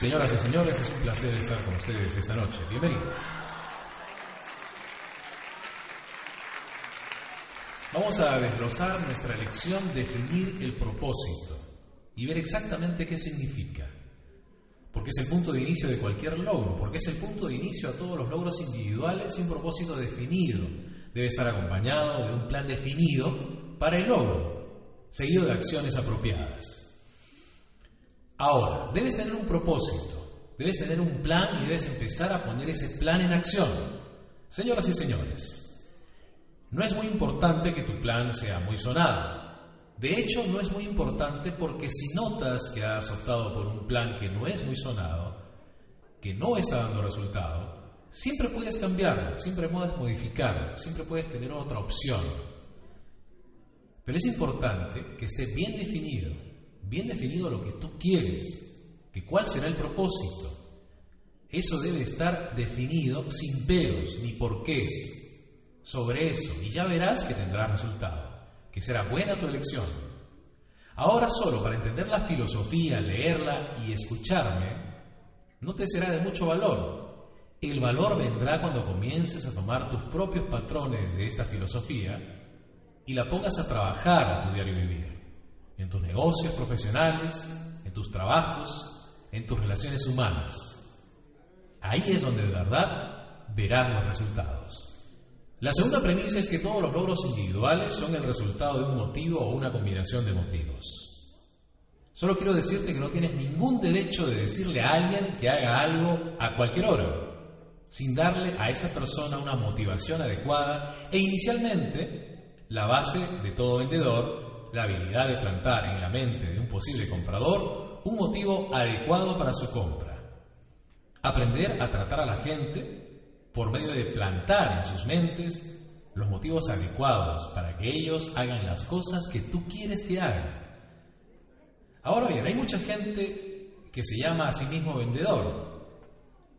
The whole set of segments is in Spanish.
Señoras y señores, es un placer estar con ustedes esta noche. Bienvenidos. Vamos a desglosar nuestra lección, definir el propósito y ver exactamente qué significa. Porque es el punto de inicio de cualquier logro, porque es el punto de inicio a todos los logros individuales y un propósito definido. Debe estar acompañado de un plan definido para el logro, seguido de acciones apropiadas. Ahora, debes tener un propósito, debes tener un plan y debes empezar a poner ese plan en acción. Señoras y señores, no es muy importante que tu plan sea muy sonado. De hecho, no es muy importante porque si notas que has optado por un plan que no es muy sonado, que no está dando resultado, siempre puedes cambiarlo, siempre puedes modificarlo, siempre puedes tener otra opción. Pero es importante que esté bien definido bien definido lo que tú quieres, que cuál será el propósito. Eso debe estar definido sin peros ni porqués sobre eso y ya verás que tendrá resultado, que será buena tu elección. Ahora solo para entender la filosofía, leerla y escucharme, no te será de mucho valor. El valor vendrá cuando comiences a tomar tus propios patrones de esta filosofía y la pongas a trabajar en tu diario vivir en tus negocios profesionales, en tus trabajos, en tus relaciones humanas. Ahí es donde de verdad verás los resultados. La segunda premisa es que todos los logros individuales son el resultado de un motivo o una combinación de motivos. Solo quiero decirte que no tienes ningún derecho de decirle a alguien que haga algo a cualquier hora, sin darle a esa persona una motivación adecuada e inicialmente la base de todo vendedor la habilidad de plantar en la mente de un posible comprador un motivo adecuado para su compra. Aprender a tratar a la gente por medio de plantar en sus mentes los motivos adecuados para que ellos hagan las cosas que tú quieres que hagan. Ahora bien, hay mucha gente que se llama a sí mismo vendedor,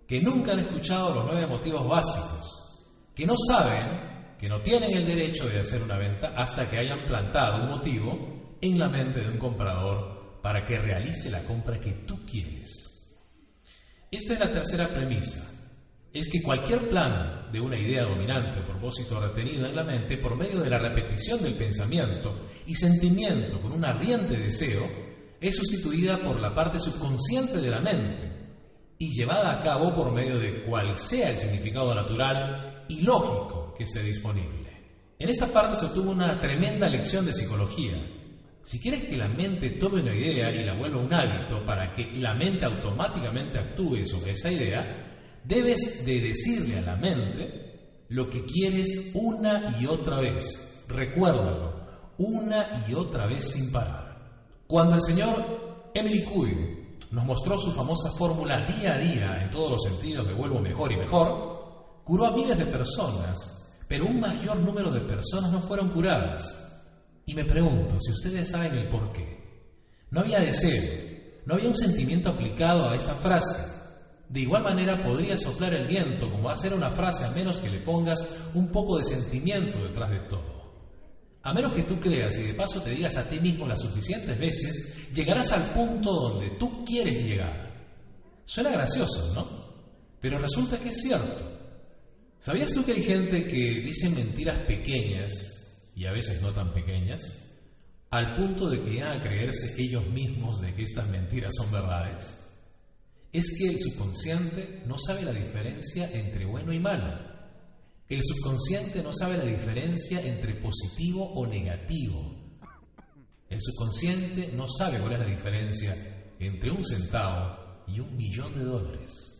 que nunca han escuchado los nueve motivos básicos, que no saben que no tienen el derecho de hacer una venta hasta que hayan plantado un motivo en la mente de un comprador para que realice la compra que tú quieres. Esta es la tercera premisa. Es que cualquier plan de una idea dominante o propósito retenido en la mente por medio de la repetición del pensamiento y sentimiento con un ardiente deseo es sustituida por la parte subconsciente de la mente y llevada a cabo por medio de cual sea el significado natural y lógico esté disponible. En esta parte se obtuvo una tremenda lección de psicología. Si quieres que la mente tome una idea y la vuelva un hábito para que la mente automáticamente actúe sobre esa idea, debes de decirle a la mente lo que quieres una y otra vez. Recuérdalo, una y otra vez sin parar. Cuando el señor Emily Coué nos mostró su famosa fórmula día a día en todos los sentidos me vuelvo mejor y mejor, curó a miles de personas pero un mayor número de personas no fueron curadas. Y me pregunto si ustedes saben el por qué. No había deseo, no había un sentimiento aplicado a esta frase. De igual manera podría soplar el viento como hacer una frase a menos que le pongas un poco de sentimiento detrás de todo. A menos que tú creas y de paso te digas a ti mismo las suficientes veces, llegarás al punto donde tú quieres llegar. Suena gracioso, ¿no? Pero resulta que es cierto. ¿Sabías tú que hay gente que dice mentiras pequeñas y a veces no tan pequeñas, al punto de que llegan a creerse ellos mismos de que estas mentiras son verdades? Es que el subconsciente no sabe la diferencia entre bueno y malo. El subconsciente no sabe la diferencia entre positivo o negativo. El subconsciente no sabe cuál es la diferencia entre un centavo y un millón de dólares.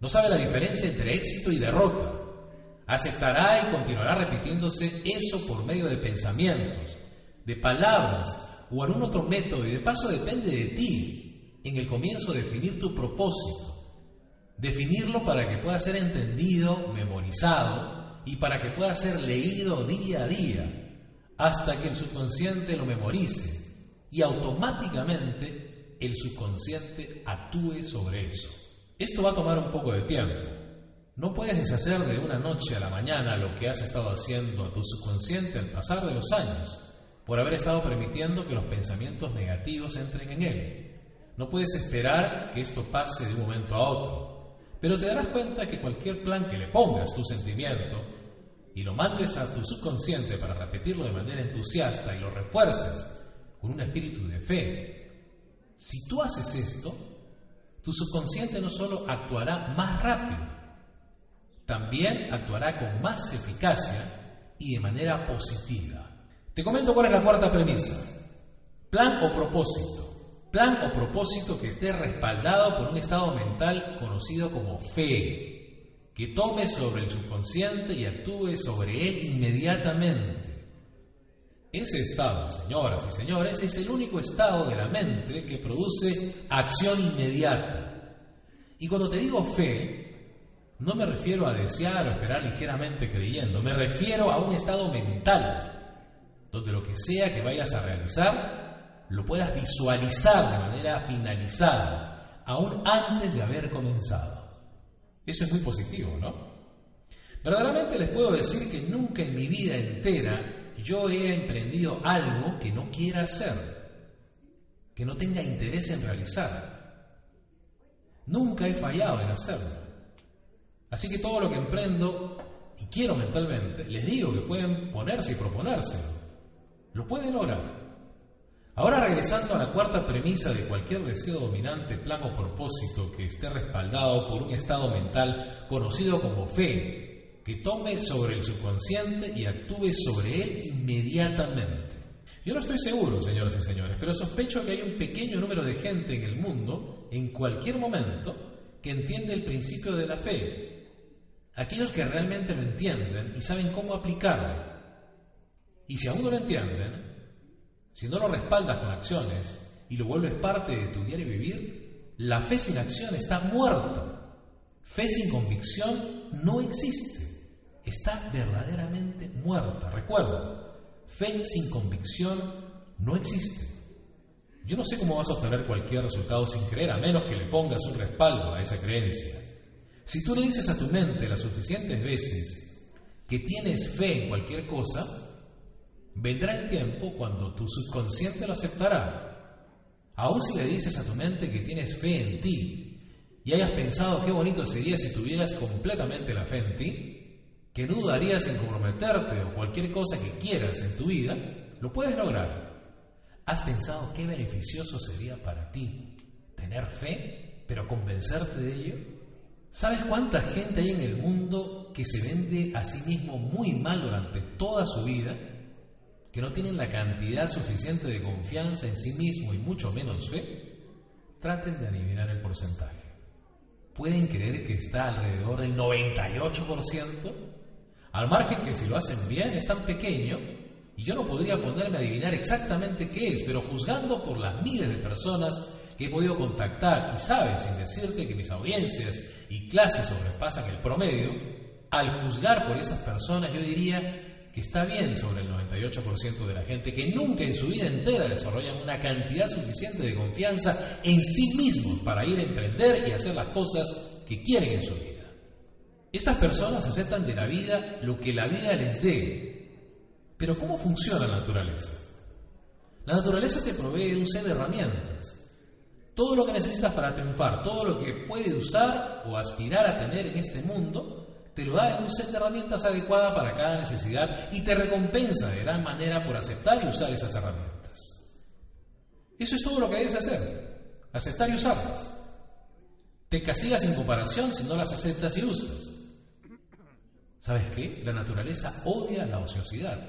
No sabe la diferencia entre éxito y derrota. Aceptará y continuará repitiéndose eso por medio de pensamientos, de palabras o algún otro método y de paso depende de ti en el comienzo definir tu propósito. Definirlo para que pueda ser entendido, memorizado y para que pueda ser leído día a día hasta que el subconsciente lo memorice y automáticamente el subconsciente actúe sobre eso. Esto va a tomar un poco de tiempo. No puedes deshacer de una noche a la mañana lo que has estado haciendo a tu subconsciente al pasar de los años, por haber estado permitiendo que los pensamientos negativos entren en él. No puedes esperar que esto pase de un momento a otro. Pero te darás cuenta que cualquier plan que le pongas tu sentimiento y lo mandes a tu subconsciente para repetirlo de manera entusiasta y lo refuerces con un espíritu de fe, si tú haces esto, tu subconsciente no solo actuará más rápido, también actuará con más eficacia y de manera positiva. Te comento cuál es la cuarta premisa. Plan o propósito. Plan o propósito que esté respaldado por un estado mental conocido como fe, que tome sobre el subconsciente y actúe sobre él inmediatamente. Ese estado, señoras y señores, es el único estado de la mente que produce acción inmediata. Y cuando te digo fe, no me refiero a desear o esperar ligeramente creyendo, me refiero a un estado mental, donde lo que sea que vayas a realizar, lo puedas visualizar de manera finalizada, aún antes de haber comenzado. Eso es muy positivo, ¿no? Verdaderamente les puedo decir que nunca en mi vida entera yo he emprendido algo que no quiera hacer, que no tenga interés en realizar. Nunca he fallado en hacerlo. Así que todo lo que emprendo y quiero mentalmente, les digo que pueden ponerse y proponérselo. Lo pueden lograr. Ahora regresando a la cuarta premisa de cualquier deseo dominante, plan o propósito que esté respaldado por un estado mental conocido como fe, que tome sobre el subconsciente y actúe sobre él inmediatamente. Yo no estoy seguro, señoras y señores, pero sospecho que hay un pequeño número de gente en el mundo, en cualquier momento, que entiende el principio de la fe. Aquellos que realmente lo entienden y saben cómo aplicarlo. Y si aún no lo entienden, si no lo respaldas con acciones y lo vuelves parte de tu diario vivir, la fe sin acción está muerta. Fe sin convicción no existe está verdaderamente muerta. Recuerda, fe sin convicción no existe. Yo no sé cómo vas a obtener cualquier resultado sin creer, a menos que le pongas un respaldo a esa creencia. Si tú le dices a tu mente las suficientes veces que tienes fe en cualquier cosa, vendrá el tiempo cuando tu subconsciente lo aceptará. Aún si le dices a tu mente que tienes fe en ti y hayas pensado qué bonito sería si tuvieras completamente la fe en ti, que dudarías en comprometerte o cualquier cosa que quieras en tu vida, lo puedes lograr. ¿Has pensado qué beneficioso sería para ti tener fe, pero convencerte de ello? ¿Sabes cuánta gente hay en el mundo que se vende a sí mismo muy mal durante toda su vida? Que no tienen la cantidad suficiente de confianza en sí mismo y mucho menos fe? Traten de adivinar el porcentaje. ¿Pueden creer que está alrededor del 98%? Al margen que si lo hacen bien es tan pequeño y yo no podría ponerme a adivinar exactamente qué es, pero juzgando por las miles de personas que he podido contactar y sabes, sin decirte que mis audiencias y clases sobrepasan el promedio, al juzgar por esas personas yo diría que está bien sobre el 98% de la gente que nunca en su vida entera desarrollan una cantidad suficiente de confianza en sí mismos para ir a emprender y hacer las cosas que quieren en su vida. Estas personas aceptan de la vida lo que la vida les dé. Pero ¿cómo funciona la naturaleza? La naturaleza te provee un set de herramientas. Todo lo que necesitas para triunfar, todo lo que puedes usar o aspirar a tener en este mundo, te lo da en un set de herramientas adecuada para cada necesidad y te recompensa de gran manera por aceptar y usar esas herramientas. Eso es todo lo que debes hacer, aceptar y usarlas. Te castigas en comparación si no las aceptas y usas. ¿Sabes qué? La naturaleza odia la ociosidad.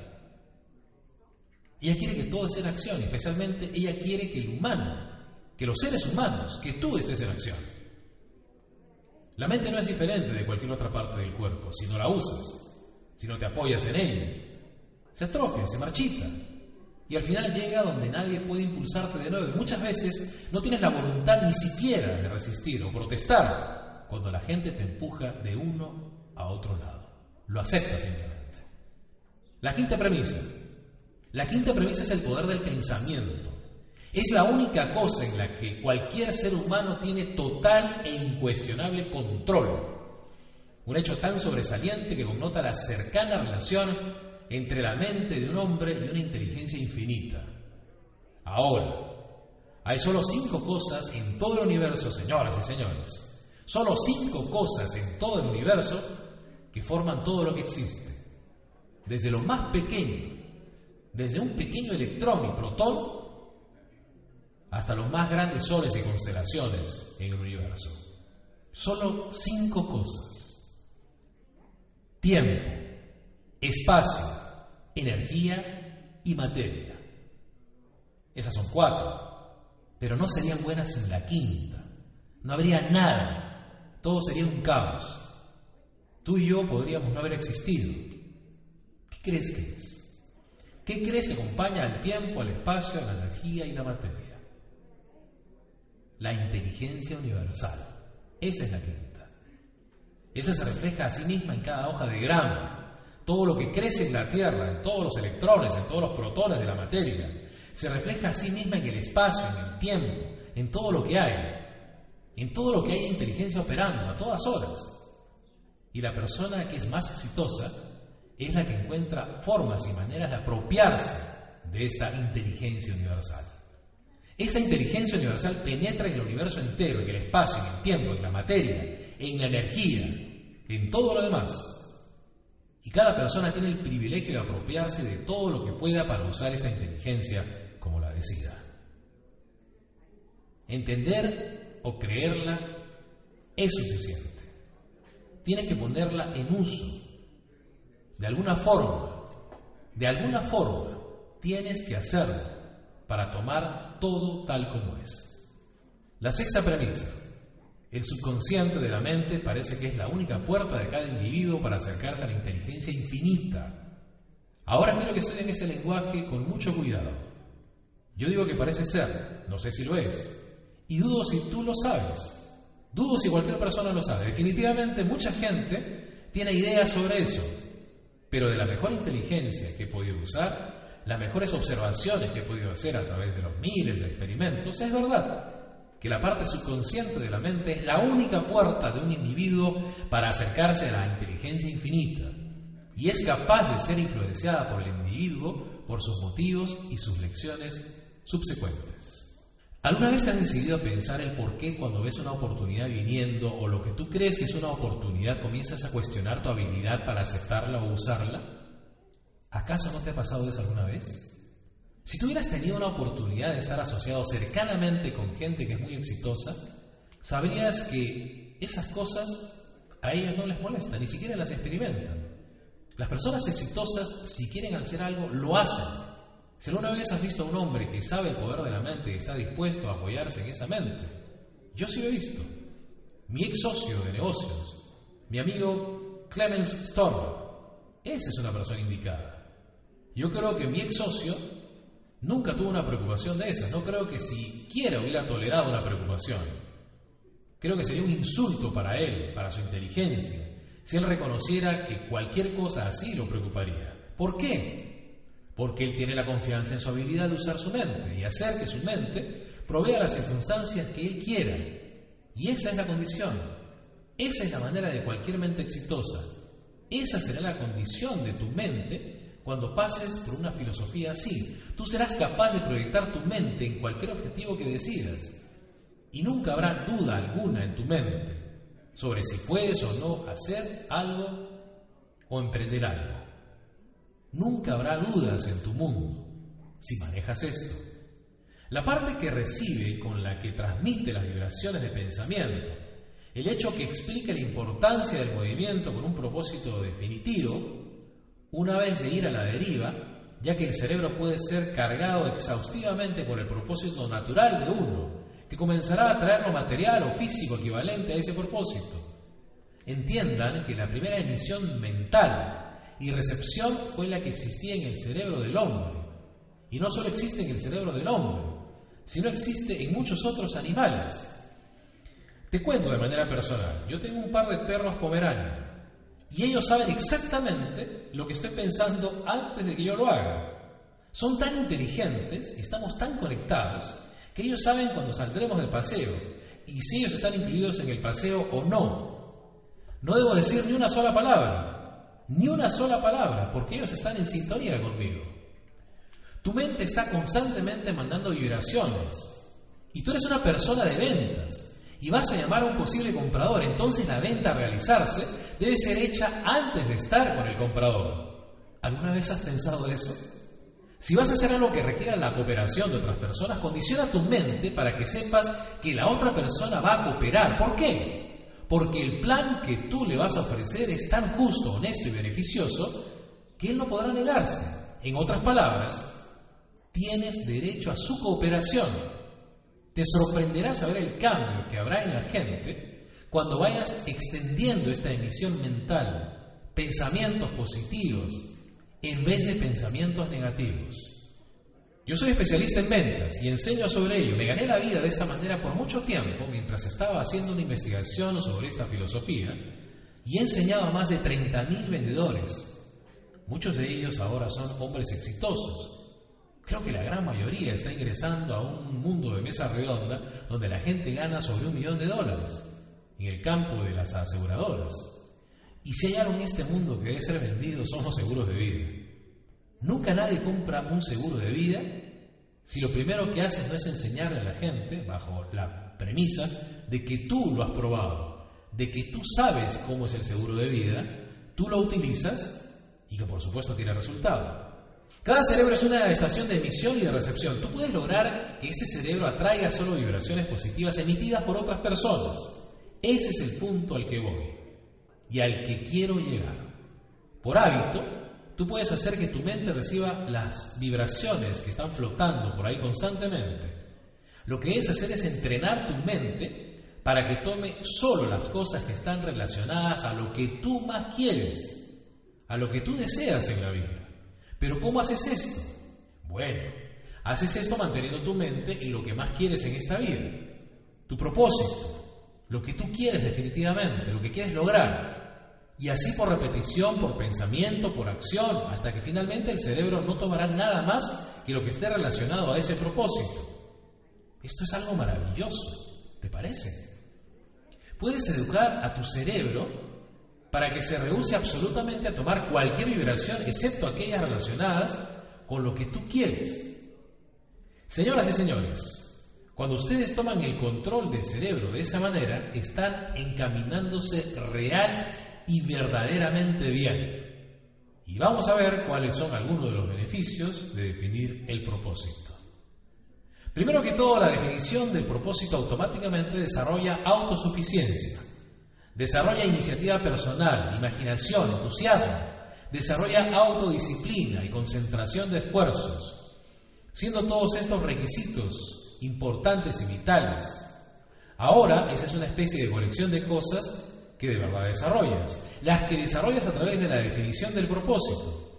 Ella quiere que todo esté en acción, especialmente ella quiere que el humano, que los seres humanos, que tú estés en acción. La mente no es diferente de cualquier otra parte del cuerpo. Si no la usas, si no te apoyas en ella, se atrofia, se marchita. Y al final llega donde nadie puede impulsarte de nuevo. Y muchas veces no tienes la voluntad ni siquiera de resistir o protestar cuando la gente te empuja de uno a otro lado. Lo acepta simplemente. La quinta premisa. La quinta premisa es el poder del pensamiento. Es la única cosa en la que cualquier ser humano tiene total e incuestionable control. Un hecho tan sobresaliente que connota la cercana relación entre la mente de un hombre y una inteligencia infinita. Ahora, Hay solo cinco cosas en todo el universo, señoras y señores. Solo cinco cosas en todo el universo que forman todo lo que existe. Desde lo más pequeño, desde un pequeño electrón y protón, hasta los más grandes soles y constelaciones en el universo. Solo cinco cosas. Tiempo, espacio, energía y materia. Esas son cuatro, pero no serían buenas sin la quinta. No habría nada, todo sería un caos. Tú y yo podríamos no haber existido. ¿Qué crees que es? ¿Qué crees que acompaña al tiempo, al espacio, a la energía y la materia? La inteligencia universal. Esa es la quinta. Esa se refleja a sí misma en cada hoja de grama. Todo lo que crece en la Tierra, en todos los electrones, en todos los protones de la materia, se refleja a sí misma en el espacio, en el tiempo, en todo lo que hay, en todo lo que hay inteligencia operando a todas horas. Y la persona que es más exitosa es la que encuentra formas y maneras de apropiarse de esta inteligencia universal. Esa inteligencia universal penetra en el universo entero, en el espacio, en el tiempo, en la materia, en la energía, en todo lo demás. Y cada persona tiene el privilegio de apropiarse de todo lo que pueda para usar esa inteligencia como la decida. Entender o creerla es suficiente tienes que ponerla en uso. De alguna forma, de alguna forma, tienes que hacerlo para tomar todo tal como es. La sexta premisa. El subconsciente de la mente parece que es la única puerta de cada individuo para acercarse a la inteligencia infinita. Ahora quiero que estudien ese lenguaje con mucho cuidado. Yo digo que parece ser, no sé si lo es, y dudo si tú lo sabes. Dudo si cualquier persona lo sabe. Definitivamente mucha gente tiene ideas sobre eso, pero de la mejor inteligencia que he podido usar, las mejores observaciones que he podido hacer a través de los miles de experimentos, es verdad que la parte subconsciente de la mente es la única puerta de un individuo para acercarse a la inteligencia infinita y es capaz de ser influenciada por el individuo por sus motivos y sus lecciones subsecuentes. ¿Alguna vez te has decidido a pensar el por qué cuando ves una oportunidad viniendo o lo que tú crees que es una oportunidad comienzas a cuestionar tu habilidad para aceptarla o usarla? ¿Acaso no te ha pasado eso alguna vez? Si tú hubieras tenido una oportunidad de estar asociado cercanamente con gente que es muy exitosa, sabrías que esas cosas a ellos no les molestan, ni siquiera las experimentan. Las personas exitosas, si quieren hacer algo, lo hacen. Si alguna vez has visto a un hombre que sabe el poder de la mente y está dispuesto a apoyarse en esa mente, yo sí lo he visto. Mi ex socio de negocios, mi amigo Clemens Storm, esa es una persona indicada. Yo creo que mi ex socio nunca tuvo una preocupación de esa. No creo que siquiera hubiera tolerado una preocupación. Creo que sería un insulto para él, para su inteligencia, si él reconociera que cualquier cosa así lo preocuparía. ¿Por qué? Porque él tiene la confianza en su habilidad de usar su mente y hacer que su mente provea las circunstancias que él quiera. Y esa es la condición. Esa es la manera de cualquier mente exitosa. Esa será la condición de tu mente cuando pases por una filosofía así. Tú serás capaz de proyectar tu mente en cualquier objetivo que decidas. Y nunca habrá duda alguna en tu mente sobre si puedes o no hacer algo o emprender algo. Nunca habrá dudas en tu mundo si manejas esto. La parte que recibe con la que transmite las vibraciones de pensamiento, el hecho que explique la importancia del movimiento con un propósito definitivo, una vez de ir a la deriva, ya que el cerebro puede ser cargado exhaustivamente por el propósito natural de uno, que comenzará a traer lo material o físico equivalente a ese propósito. Entiendan que la primera emisión mental y recepción fue la que existía en el cerebro del hombre. Y no solo existe en el cerebro del hombre, sino existe en muchos otros animales. Te cuento de manera personal, yo tengo un par de perros pomeranios y ellos saben exactamente lo que estoy pensando antes de que yo lo haga. Son tan inteligentes, estamos tan conectados, que ellos saben cuando saldremos del paseo y si ellos están incluidos en el paseo o no. No debo decir ni una sola palabra, ni una sola palabra, porque ellos están en sintonía conmigo. Tu mente está constantemente mandando vibraciones Y tú eres una persona de ventas y vas a llamar a un posible comprador, entonces la venta a realizarse debe ser hecha antes de estar con el comprador. ¿Alguna vez has pensado eso? Si vas a hacer algo que requiera la cooperación de otras personas, condiciona tu mente para que sepas que la otra persona va a cooperar. ¿Por qué? Porque el plan que tú le vas a ofrecer es tan justo, honesto y beneficioso que él no podrá negarse. En otras palabras, tienes derecho a su cooperación. Te sorprenderá saber el cambio que habrá en la gente cuando vayas extendiendo esta emisión mental, pensamientos positivos, en vez de pensamientos negativos. Yo soy especialista en ventas y enseño sobre ello. Me gané la vida de esta manera por mucho tiempo mientras estaba haciendo una investigación sobre esta filosofía y he enseñado a más de 30.000 vendedores. Muchos de ellos ahora son hombres exitosos Creo que la gran mayoría está ingresando a un mundo de mesa redonda donde la gente gana sobre un millón de dólares en el campo de las aseguradoras. Y si hay en este mundo que debe ser vendido son los seguros de vida. Nunca nadie compra un seguro de vida si lo primero que haces no es enseñarle a la gente, bajo la premisa de que tú lo has probado, de que tú sabes cómo es el seguro de vida, tú lo utilizas y que por supuesto tiene resultado. Cada cerebro es una estación de emisión y de recepción. Tú puedes lograr que este cerebro atraiga solo vibraciones positivas emitidas por otras personas. Ese es el punto al que voy y al que quiero llegar. Por hábito, tú puedes hacer que tu mente reciba las vibraciones que están flotando por ahí constantemente. Lo que es hacer es entrenar tu mente para que tome solo las cosas que están relacionadas a lo que tú más quieres, a lo que tú deseas en la vida. Pero ¿cómo haces esto? Bueno, haces esto manteniendo tu mente y lo que más quieres en esta vida, tu propósito, lo que tú quieres definitivamente, lo que quieres lograr. Y así por repetición, por pensamiento, por acción, hasta que finalmente el cerebro no tomará nada más que lo que esté relacionado a ese propósito. Esto es algo maravilloso, ¿te parece? Puedes educar a tu cerebro para que se rehúse absolutamente a tomar cualquier vibración, excepto aquellas relacionadas con lo que tú quieres. Señoras y señores, cuando ustedes toman el control del cerebro de esa manera, están encaminándose real y verdaderamente bien. Y vamos a ver cuáles son algunos de los beneficios de definir el propósito. Primero que todo, la definición del propósito automáticamente desarrolla autosuficiencia. Desarrolla iniciativa personal, imaginación, entusiasmo. Desarrolla autodisciplina y concentración de esfuerzos. Siendo todos estos requisitos importantes y vitales. Ahora, esa es una especie de colección de cosas que de verdad desarrollas. Las que desarrollas a través de la definición del propósito.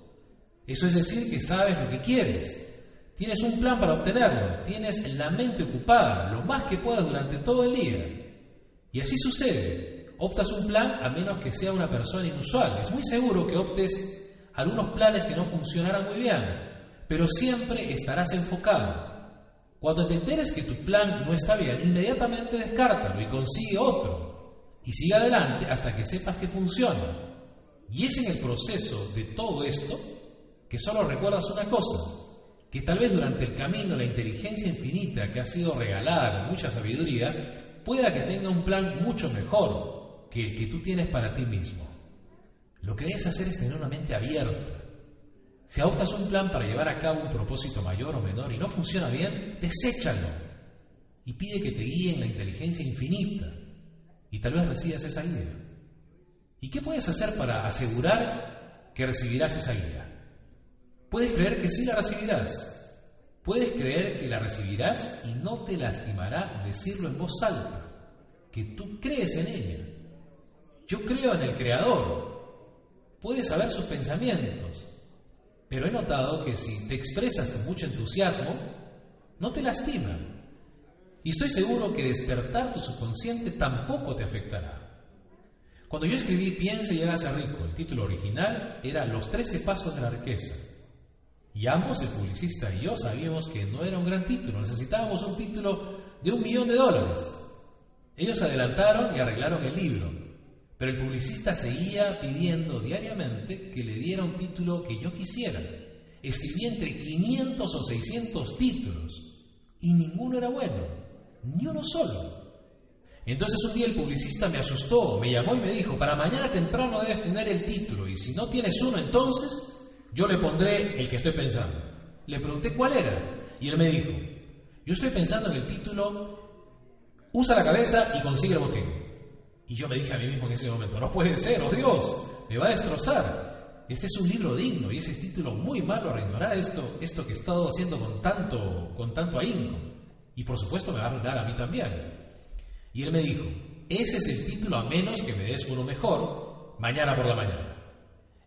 Eso es decir, que sabes lo que quieres. Tienes un plan para obtenerlo. Tienes la mente ocupada lo más que puedas durante todo el día. Y así sucede optas un plan a menos que sea una persona inusual. Es muy seguro que optes algunos planes que no funcionarán muy bien, pero siempre estarás enfocado. Cuando te que tu plan no está bien, inmediatamente descártalo y consigue otro. Y sigue adelante hasta que sepas que funciona. Y es en el proceso de todo esto que solo recuerdas una cosa, que tal vez durante el camino la inteligencia infinita que ha sido regalada con mucha sabiduría pueda que tenga un plan mucho mejor, que el que tú tienes para ti mismo. Lo que debes hacer es tener una mente abierta. Si adoptas un plan para llevar a cabo un propósito mayor o menor y no funciona bien, deséchalo y pide que te guíe en la inteligencia infinita y tal vez recibas esa guía. ¿Y qué puedes hacer para asegurar que recibirás esa guía? Puedes creer que sí la recibirás. Puedes creer que la recibirás y no te lastimará decirlo en voz alta, que tú crees en ella. Yo creo en el Creador. Puedes saber sus pensamientos. Pero he notado que si te expresas con mucho entusiasmo, no te lastima. Y estoy seguro que despertar tu subconsciente tampoco te afectará. Cuando yo escribí Piensa y hágase rico, el título original era Los 13 pasos de la riqueza. Y ambos, el publicista y yo, sabíamos que no era un gran título, necesitábamos un título de un millón de dólares. Ellos adelantaron y arreglaron el libro. Pero el publicista seguía pidiendo diariamente que le diera un título que yo quisiera. Escribí entre 500 o 600 títulos y ninguno era bueno. Ni uno solo. Entonces un día el publicista me asustó, me llamó y me dijo, para mañana temprano debes tener el título y si no tienes uno entonces yo le pondré el que estoy pensando. Le pregunté cuál era y él me dijo, yo estoy pensando en el título, usa la cabeza y consigue el botín. Y yo me dije a mí mismo en ese momento, no puede ser, oh Dios, me va a destrozar. Este es un libro digno y ese título muy malo arruinará esto, esto que he estado haciendo con tanto, con tanto ahínco. Y por supuesto me va a arruinar a mí también. Y él me dijo, ese es el título a menos que me des uno mejor mañana por la mañana.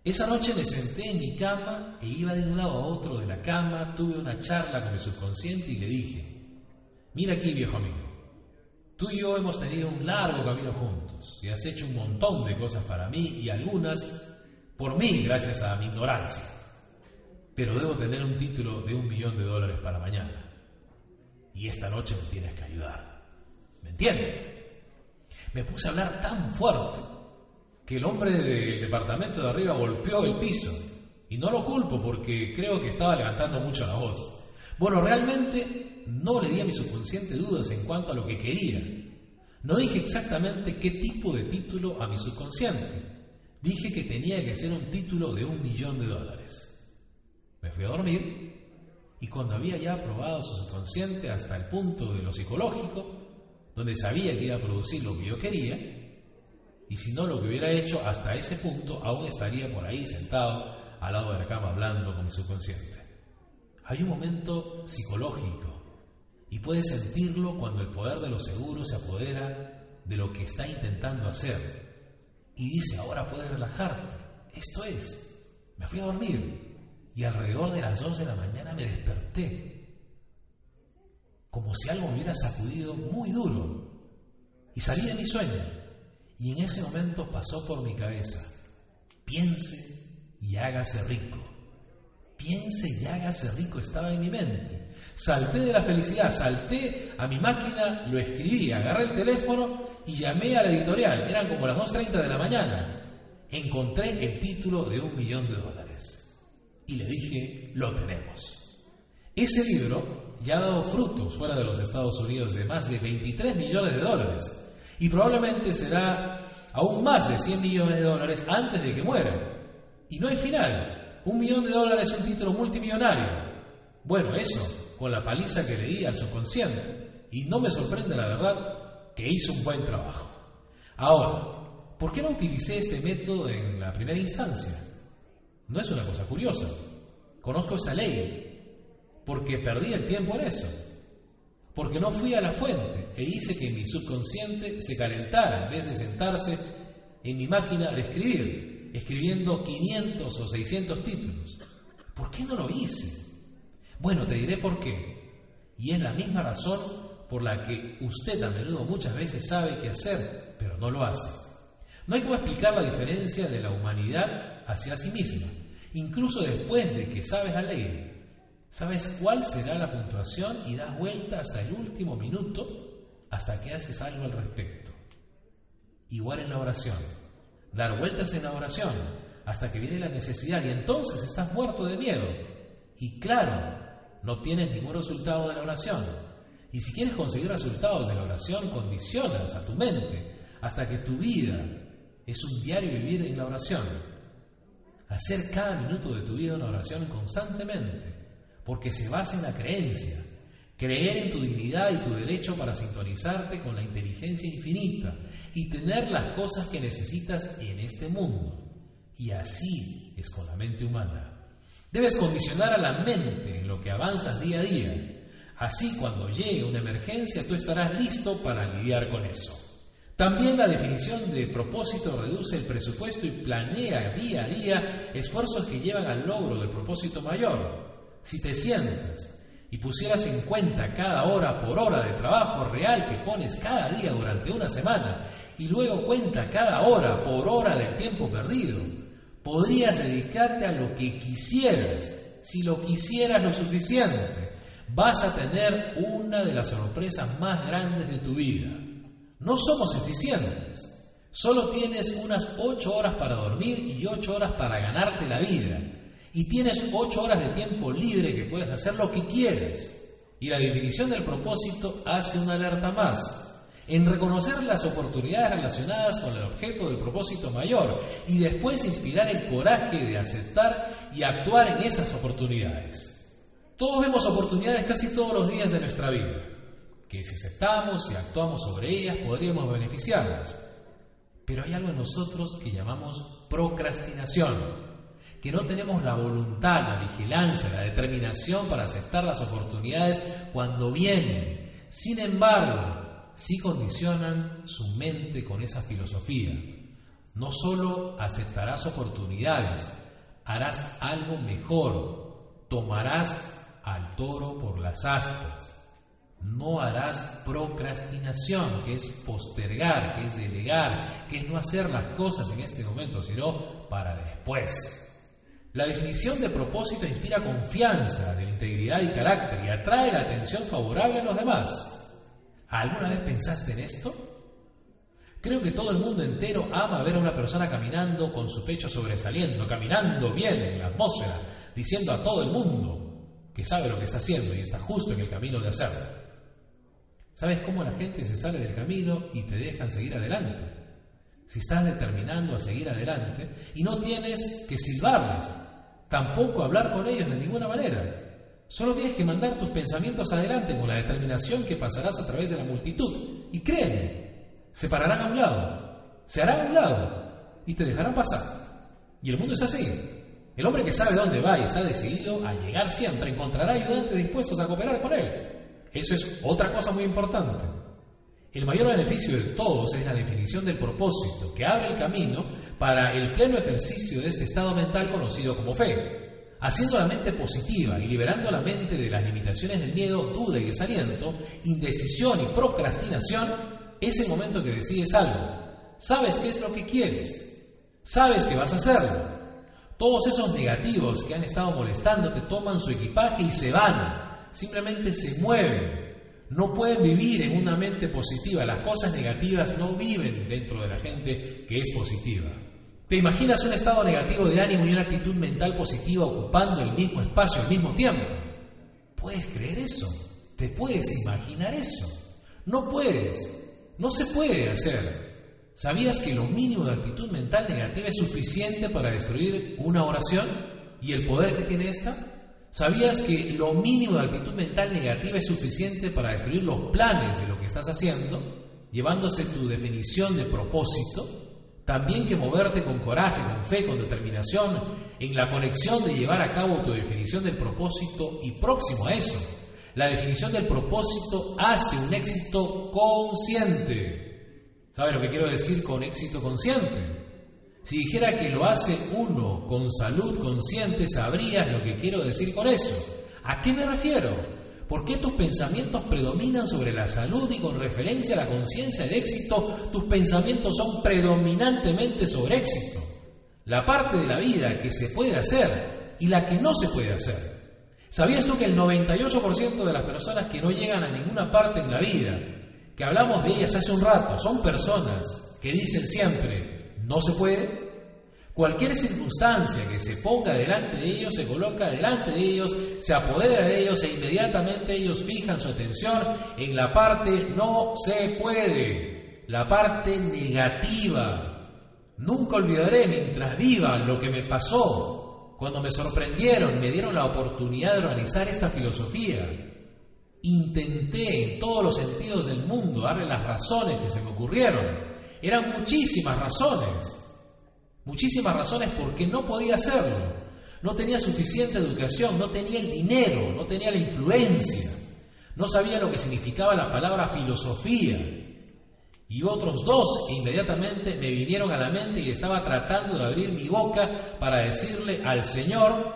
Esa noche me senté en mi cama e iba de un lado a otro de la cama, tuve una charla con mi subconsciente y le dije, mira aquí viejo amigo, tú y yo hemos tenido un largo camino juntos y has hecho un montón de cosas para mí y algunas por mí gracias a mi ignorancia. Pero debo tener un título de un millón de dólares para mañana. Y esta noche me tienes que ayudar. ¿Me entiendes? Me puse a hablar tan fuerte que el hombre del departamento de arriba golpeó el piso. Y no lo culpo porque creo que estaba levantando mucho la voz. Bueno, realmente no le di a mi subconsciente dudas en cuanto a lo que quería. No dije exactamente qué tipo de título a mi subconsciente. Dije que tenía que ser un título de un millón de dólares. Me fui a dormir y cuando había ya probado su subconsciente hasta el punto de lo psicológico, donde sabía que iba a producir lo que yo quería, y si no lo que hubiera hecho hasta ese punto, aún estaría por ahí sentado al lado de la cama hablando con mi subconsciente. Hay un momento psicológico y puedes sentirlo cuando el poder de los seguros se apodera de lo que está intentando hacer y dice, ahora puedes relajarte. Esto es, me fui a dormir y alrededor de las 2 de la mañana me desperté como si algo me hubiera sacudido muy duro. Y salí de mi sueño. Y en ese momento pasó por mi cabeza, piense y hágase rico. Piense y hágase rico estaba en mi mente. Salté de la felicidad, salté a mi máquina, lo escribí, agarré el teléfono y llamé a la editorial. Eran como las 2.30 de la mañana. Encontré el título de un millón de dólares. Y le dije, lo tenemos. Ese libro ya ha dado frutos fuera de los Estados Unidos de más de 23 millones de dólares y probablemente será aún más de 100 millones de dólares antes de que muera. Y no hay final. Un millón de dólares es un título multimillonario. Bueno, eso, con la paliza que le di al subconsciente. Y no me sorprende, la verdad, que hizo un buen trabajo. Ahora, ¿por qué no utilicé este método en la primera instancia? No es una cosa curiosa. Conozco esa ley, porque perdí el tiempo en eso, porque no fui a la fuente e hice que mi subconsciente se calentara en vez de sentarse en mi máquina de escribir, escribiendo 500 o 600 títulos. ¿Por qué no lo hice? Bueno, te diré por qué. Y es la misma razón por la que usted a menudo muchas veces sabe qué hacer, pero no lo hace. No hay cómo explicar la diferencia de la humanidad hacia sí misma, incluso después de que sabes la ley Sabes cuál será la puntuación y das vuelta hasta el último minuto hasta que haces algo al respecto. Igual en la oración. Dar vueltas en la oración hasta que viene la necesidad y entonces estás muerto de miedo. Y claro, no tienes ningún resultado de la oración. Y si quieres conseguir resultados de la oración, condicionas a tu mente hasta que tu vida es un diario vivir en la oración. Hacer cada minuto de tu vida una oración constantemente porque se basa en la creencia, creer en tu dignidad y tu derecho para sintonizarte con la inteligencia infinita y tener las cosas que necesitas en este mundo. Y así es con la mente humana. Debes condicionar a la mente en lo que avanzas día a día. Así cuando llegue una emergencia tú estarás listo para lidiar con eso. También la definición de propósito reduce el presupuesto y planea día a día esfuerzos que llevan al logro del propósito mayor. Si te sientas y pusieras en cuenta cada hora por hora de trabajo real que pones cada día durante una semana y luego cuenta cada hora por hora del tiempo perdido, podrías dedicarte a lo que quisieras, si lo quisieras lo suficiente. Vas a tener una de las sorpresas más grandes de tu vida. No somos eficientes. Solo tienes unas ocho horas para dormir y ocho horas para ganarte la vida y tienes ocho horas de tiempo libre que puedes hacer lo que quieres. Y la definición del propósito hace una alerta más en reconocer las oportunidades relacionadas con el objeto del propósito mayor y después inspirar el coraje de aceptar y actuar en esas oportunidades. Todos vemos oportunidades casi todos los días de nuestra vida, que si aceptamos y actuamos sobre ellas podríamos beneficiarnos. Pero hay algo en nosotros que llamamos procrastinación, que no tenemos la voluntad, la vigilancia, la determinación para aceptar las oportunidades cuando vienen. Sin embargo, si condicionan su mente con esa filosofía. No solo aceptarás oportunidades, harás algo mejor, tomarás al toro por las astas. No harás procrastinación, que es postergar, que es delegar, que es no hacer las cosas en este momento, sino para después. La definición de propósito inspira confianza de integridad y carácter y atrae la atención favorable a los demás. ¿Alguna vez pensaste en esto? Creo que todo el mundo entero ama ver a una persona caminando con su pecho sobresaliendo, caminando bien en la atmósfera, diciendo a todo el mundo que sabe lo que está haciendo y está justo en el camino de hacerlo. ¿Sabes cómo la gente se sale del camino y te dejan seguir adelante? Si estás determinando a seguir adelante y no tienes que silbarles, tampoco hablar con ellos de ninguna manera, Solo tienes que mandar tus pensamientos adelante con la determinación que pasarás a través de la multitud. Y créeme, se pararán a un lado, se harán a un lado y te dejarán pasar. Y el mundo es así. El hombre que sabe dónde va y está decidido a llegar siempre encontrará ayudantes dispuestos a cooperar con él. Eso es otra cosa muy importante. El mayor beneficio de todos es la definición del propósito que abre el camino para el pleno ejercicio de este estado mental conocido como fe haciendo la mente positiva y liberando la mente de las limitaciones del miedo, duda y desaliento, indecisión y procrastinación, es el momento que decides algo. Sabes qué es lo que quieres. Sabes que vas a hacerlo. Todos esos negativos que han estado molestándote toman su equipaje y se van. Simplemente se mueven. No pueden vivir en una mente positiva. Las cosas negativas no viven dentro de la gente que es positiva. ¿Te imaginas un estado negativo de ánimo y una actitud mental positiva ocupando el mismo espacio al mismo tiempo? ¿Puedes creer eso? ¿Te puedes imaginar eso? No puedes. No se puede hacer. ¿Sabías que lo mínimo de actitud mental negativa es suficiente para destruir una oración y el poder que tiene esta? ¿Sabías que lo mínimo de actitud mental negativa es suficiente para destruir los planes de lo que estás haciendo, llevándose tu definición de propósito? También que moverte con coraje, con fe, con determinación, en la conexión de llevar a cabo tu definición del propósito y próximo a eso. La definición del propósito hace un éxito consciente. ¿Sabe lo que quiero decir con éxito consciente? Si dijera que lo hace uno con salud consciente, sabrías lo que quiero decir con eso. ¿A qué me refiero? ¿Por qué tus pensamientos predominan sobre la salud y con referencia a la conciencia de éxito, tus pensamientos son predominantemente sobre éxito? La parte de la vida que se puede hacer y la que no se puede hacer. ¿Sabías tú que el 98% de las personas que no llegan a ninguna parte en la vida, que hablamos de ellas hace un rato, son personas que dicen siempre, no se puede, Cualquier circunstancia que se ponga delante de ellos, se coloca delante de ellos, se apodera de ellos e inmediatamente ellos fijan su atención en la parte no se puede, la parte negativa. Nunca olvidaré mientras viva lo que me pasó, cuando me sorprendieron, me dieron la oportunidad de organizar esta filosofía. Intenté en todos los sentidos del mundo darle las razones que se me ocurrieron. Eran muchísimas razones Muchísimas razones por qué no podía hacerlo. No tenía suficiente educación, no tenía el dinero, no tenía la influencia, no sabía lo que significaba la palabra filosofía. Y otros dos inmediatamente me vinieron a la mente y estaba tratando de abrir mi boca para decirle al Señor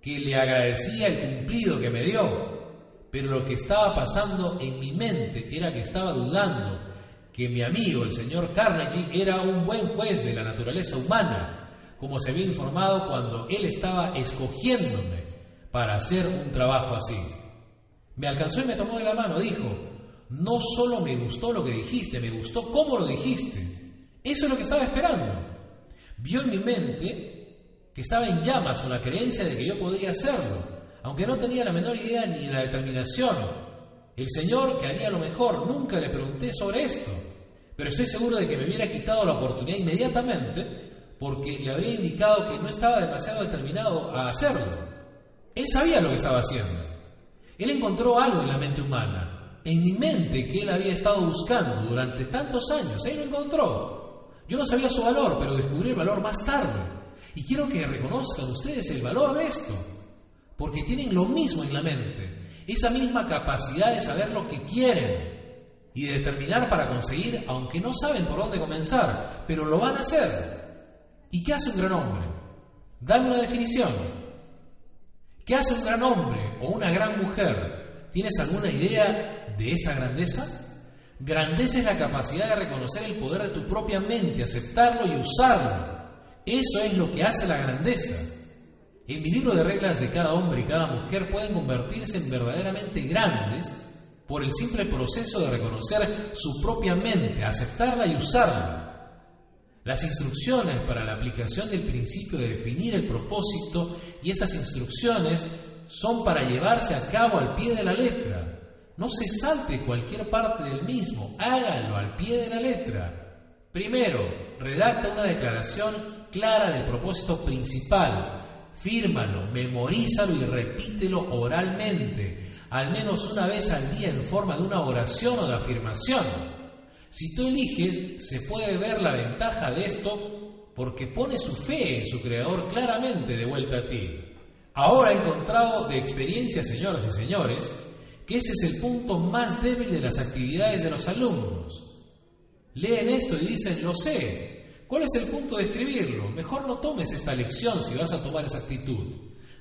que le agradecía el cumplido que me dio. Pero lo que estaba pasando en mi mente era que estaba dudando que mi amigo, el señor Carnegie, era un buen juez de la naturaleza humana, como se había informado cuando él estaba escogiéndome para hacer un trabajo así. Me alcanzó y me tomó de la mano, dijo, no solo me gustó lo que dijiste, me gustó cómo lo dijiste. Eso es lo que estaba esperando. Vio en mi mente que estaba en llamas con la creencia de que yo podría hacerlo. aunque no tenía la menor idea ni la determinación. El Señor que haría lo mejor, nunca le pregunté sobre esto, pero estoy seguro de que me hubiera quitado la oportunidad inmediatamente porque le habría indicado que no estaba demasiado determinado a hacerlo. Él sabía lo que estaba haciendo. Él encontró algo en la mente humana, en mi mente que él había estado buscando durante tantos años. Él lo encontró. Yo no sabía su valor, pero descubrí el valor más tarde. Y quiero que reconozcan ustedes el valor de esto, porque tienen lo mismo en la mente, esa misma capacidad de saber lo que quieren y de determinar para conseguir, aunque no saben por dónde comenzar, pero lo van a hacer. ¿Y qué hace un gran hombre? Dame una definición. ¿Qué hace un gran hombre o una gran mujer? ¿Tienes alguna idea de esta grandeza? Grandeza es la capacidad de reconocer el poder de tu propia mente, aceptarlo y usarlo. Eso es lo que hace la grandeza. En mi libro de reglas de cada hombre y cada mujer pueden convertirse en verdaderamente grandes por el simple proceso de reconocer su propia mente, aceptarla y usarla. Las instrucciones para la aplicación del principio de definir el propósito y estas instrucciones son para llevarse a cabo al pie de la letra. No se salte cualquier parte del mismo, hágalo al pie de la letra. Primero, redacta una declaración clara del propósito principal. Fírmalo, memorízalo y repítelo oralmente, al menos una vez al día en forma de una oración o de afirmación. Si tú eliges, se puede ver la ventaja de esto porque pone su fe en su creador claramente de vuelta a ti. Ahora he encontrado de experiencia, señoras y señores, que ese es el punto más débil de las actividades de los alumnos. Leen esto y dicen, lo sé. ¿Cuál es el punto de escribirlo? Mejor no tomes esta lección si vas a tomar esa actitud.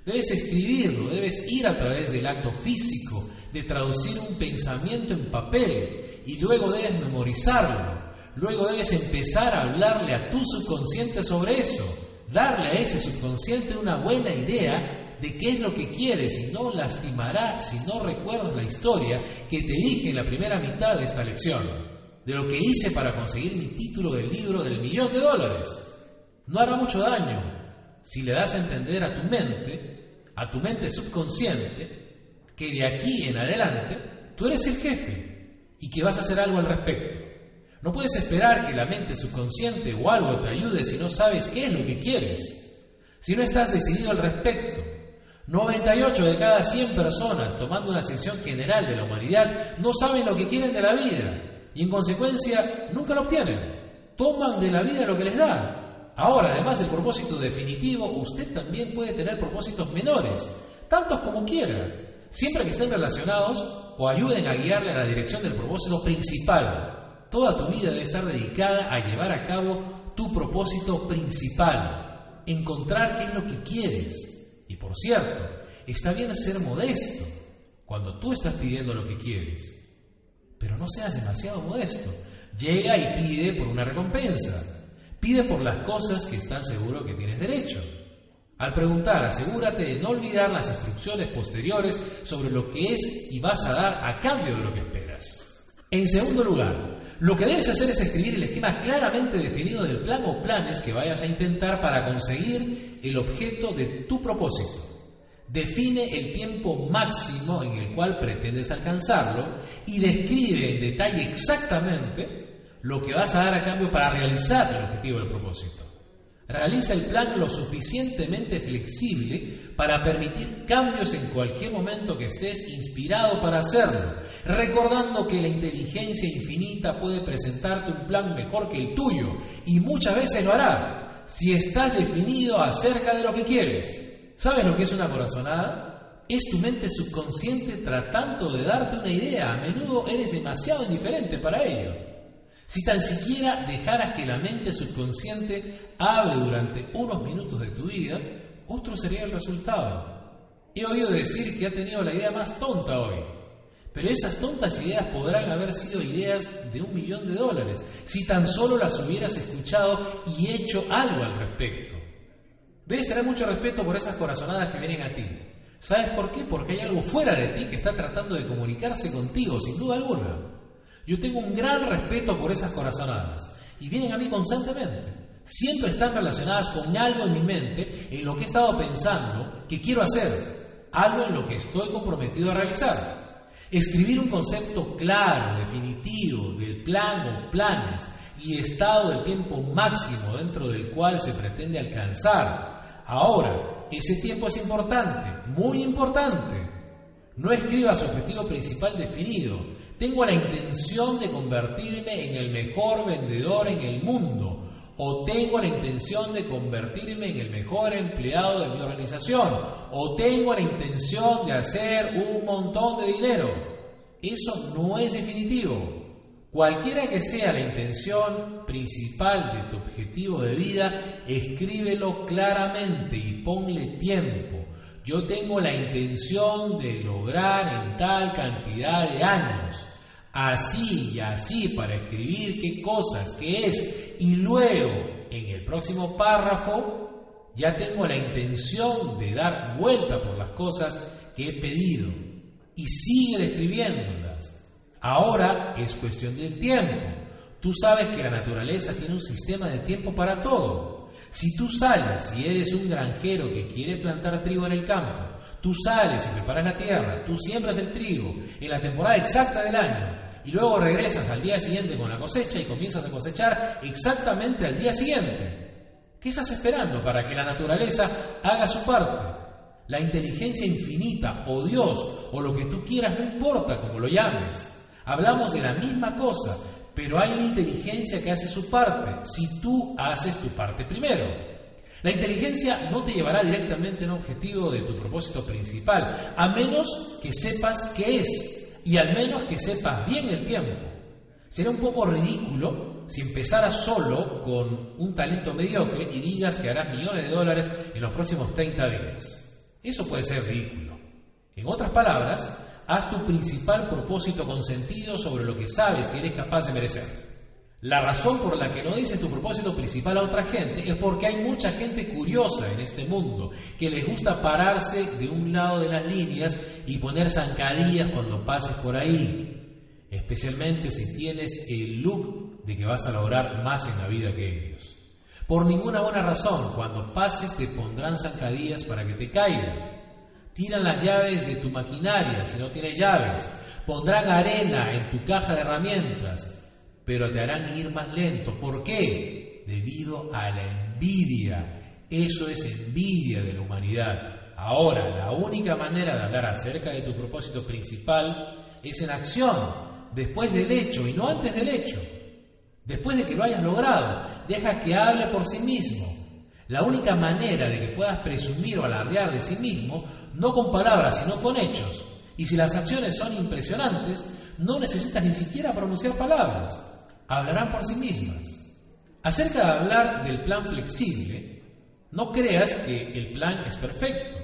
Debes escribirlo, debes ir a través del acto físico, de traducir un pensamiento en papel, y luego debes memorizarlo. Luego debes empezar a hablarle a tu subconsciente sobre eso, darle a ese subconsciente una buena idea de qué es lo que quieres y no lastimará si no recuerdas la historia que te dije en la primera mitad de esta lección, de lo que hice para conseguir mi título del libro del millón de dólares. No hará mucho daño si le das a entender a tu mente, a tu mente subconsciente, que de aquí en adelante tú eres el jefe y que vas a hacer algo al respecto. No puedes esperar que la mente subconsciente o algo te ayude si no sabes qué es lo que quieres, si no estás decidido al respecto. 98 de cada 100 personas tomando una sección general de la humanidad no saben lo que quieren de la vida y en consecuencia nunca lo obtienen. Toman de la vida lo que les da. Ahora, además del propósito definitivo, usted también puede tener propósitos menores, tantos como quiera, siempre que estén relacionados o ayuden a guiarle a la dirección del propósito principal. Toda tu vida debe estar dedicada a llevar a cabo tu propósito principal, encontrar qué es lo que quieres. Y por cierto, está bien ser modesto cuando tú estás pidiendo lo que quieres, pero no seas demasiado modesto. Llega y pide por una recompensa. Pide por las cosas que estás seguro que tienes derecho. Al preguntar, asegúrate de no olvidar las instrucciones posteriores sobre lo que es y vas a dar a cambio de lo que esperas. En segundo lugar, lo que debes hacer es escribir el esquema claramente definido del plan o planes que vayas a intentar para conseguir el objeto de tu propósito. Define el tiempo máximo en el cual pretendes alcanzarlo y describe en detalle exactamente lo que vas a dar a cambio para realizar el objetivo del propósito. Realiza el plan lo suficientemente flexible para permitir cambios en cualquier momento que estés inspirado para hacerlo, recordando que la inteligencia infinita puede presentarte un plan mejor que el tuyo y muchas veces lo hará si estás definido acerca de lo que quieres. ¿Sabes lo que es una corazonada? Es tu mente subconsciente tratando de darte una idea. A menudo eres demasiado indiferente para ello. Si tan siquiera dejaras que la mente subconsciente hable durante unos minutos de tu vida, otro sería el resultado. He oído decir que ha tenido la idea más tonta hoy, pero esas tontas ideas podrán haber sido ideas de un millón de dólares si tan solo las hubieras escuchado y hecho algo al respecto. Debes tener mucho respeto por esas corazonadas que vienen a ti. ¿Sabes por qué? Porque hay algo fuera de ti que está tratando de comunicarse contigo, sin duda alguna. Yo tengo un gran respeto por esas corazonadas y vienen a mí constantemente. Siempre están relacionadas con algo en mi mente, en lo que he estado pensando, que quiero hacer. algo en lo que estoy comprometido a realizar. Escribir un concepto claro, definitivo del plan o planes y estado del tiempo máximo dentro del cual se pretende alcanzar. Ahora, ese tiempo es importante, muy importante. No escriba su objetivo principal definido. Tengo la intención de convertirme en el mejor vendedor en el mundo o tengo la intención de convertirme en el mejor empleado de mi organización, o tengo la intención de hacer un montón de dinero. Eso no es definitivo. Cualquiera que sea la intención principal de tu objetivo de vida, escríbelo claramente y ponle tiempo. Yo tengo la intención de lograr en tal cantidad de años así y así para escribir qué cosas, qué es, y luego en el próximo párrafo ya tengo la intención de dar vuelta por las cosas que he pedido y sigue describiéndolas. Ahora es cuestión del tiempo. Tú sabes que la naturaleza tiene un sistema de tiempo para todo. Si tú sales y eres un granjero que quiere plantar trigo en el campo, tú sales y preparas la tierra, tú siembras el trigo en la temporada exacta del año, y luego regresas al día siguiente con la cosecha y comienzas a cosechar exactamente al día siguiente. ¿Qué estás esperando para que la naturaleza haga su parte? La inteligencia infinita o Dios o lo que tú quieras no importa como lo llames. Hablamos de la misma cosa, pero hay una inteligencia que hace su parte si tú haces tu parte primero. La inteligencia no te llevará directamente a un objetivo de tu propósito principal, a menos que sepas qué es y al menos que sepas bien el tiempo. Será un poco ridículo si empezaras solo con un talento mediocre y digas que harás millones de dólares en los próximos 30 días. Eso puede ser ridículo. En otras palabras, haz tu principal propósito con sentido sobre lo que sabes que eres capaz de merecer. La razón por la que no dices tu propósito principal a otra gente es porque hay mucha gente curiosa en este mundo que les gusta pararse de un lado de las líneas y poner zancadillas cuando pases por ahí, especialmente si tienes el look de que vas a lograr más en la vida que ellos. Por ninguna buena razón, cuando pases te pondrán zancadillas para que te caigas. Tiran las llaves de tu maquinaria si no tienes llaves. Pondrán arena en tu caja de herramientas pero te harán ir más lento. ¿Por qué? Debido a la envidia. Eso es envidia de la humanidad. Ahora, la única manera de hablar acerca de tu propósito principal es en acción, después del hecho y no antes del hecho. Después de que lo hayas logrado, deja que hable por sí mismo. La única manera de que puedas presumir o alardear de sí mismo, no con palabras, sino con hechos. Y si las acciones son impresionantes, no necesitas ni siquiera pronunciar palabras hablarán por sí mismas. Acerca de hablar del plan flexible, no creas que el plan es perfecto,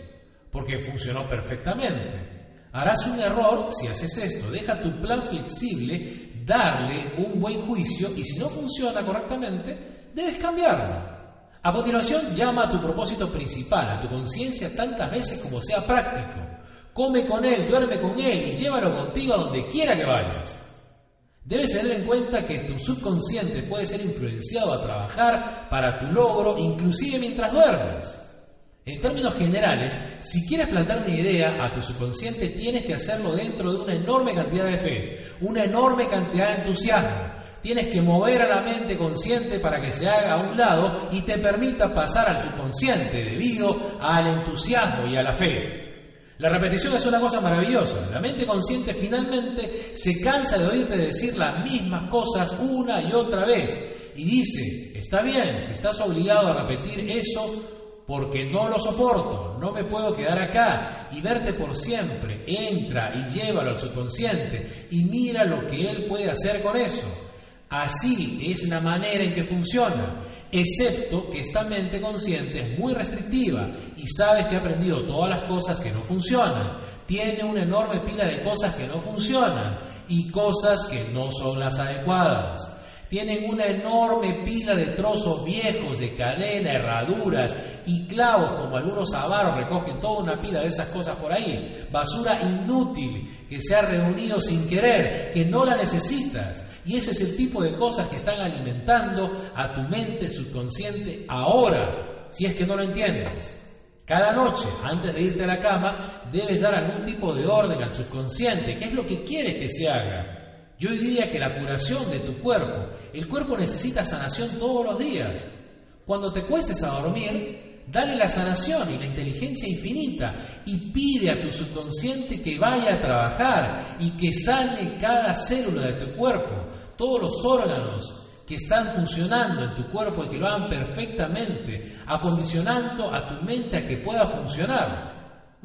porque funcionó perfectamente. Harás un error si haces esto. Deja tu plan flexible, darle un buen juicio y si no funciona correctamente, debes cambiarlo. A continuación, llama a tu propósito principal, a tu conciencia tantas veces como sea práctico. Come con él, duerme con él y llévalo contigo a donde quiera que vayas. Debes tener en cuenta que tu subconsciente puede ser influenciado a trabajar para tu logro inclusive mientras duermes. En términos generales, si quieres plantar una idea a tu subconsciente tienes que hacerlo dentro de una enorme cantidad de fe, una enorme cantidad de entusiasmo. Tienes que mover a la mente consciente para que se haga a un lado y te permita pasar al subconsciente debido al entusiasmo y a la fe. La repetición es una cosa maravillosa. La mente consciente finalmente se cansa de oírte decir las mismas cosas una y otra vez. Y dice, está bien, si estás obligado a repetir eso porque no lo soporto, no me puedo quedar acá y verte por siempre, entra y llévalo al subconsciente y mira lo que él puede hacer con eso. Así es la manera en que funciona, excepto que esta mente consciente es muy restrictiva y sabes que ha aprendido todas las cosas que no funcionan. Tiene una enorme pila de cosas que no funcionan y cosas que no son las adecuadas. Tienen una enorme pila de trozos viejos de cadena, herraduras y clavos, como algunos avaros recogen toda una pila de esas cosas por ahí. Basura inútil que se ha reunido sin querer, que no la necesitas. Y ese es el tipo de cosas que están alimentando a tu mente subconsciente ahora, si es que no lo entiendes. Cada noche, antes de irte a la cama, debes dar algún tipo de orden al subconsciente, qué es lo que quieres que se haga. Yo diría que la curación de tu cuerpo, el cuerpo necesita sanación todos los días. Cuando te cuestes a dormir, dale la sanación y la inteligencia infinita y pide a tu subconsciente que vaya a trabajar y que sane cada célula de tu cuerpo, todos los órganos, que están funcionando en tu cuerpo y que lo hagan perfectamente, acondicionando a tu mente a que pueda funcionar.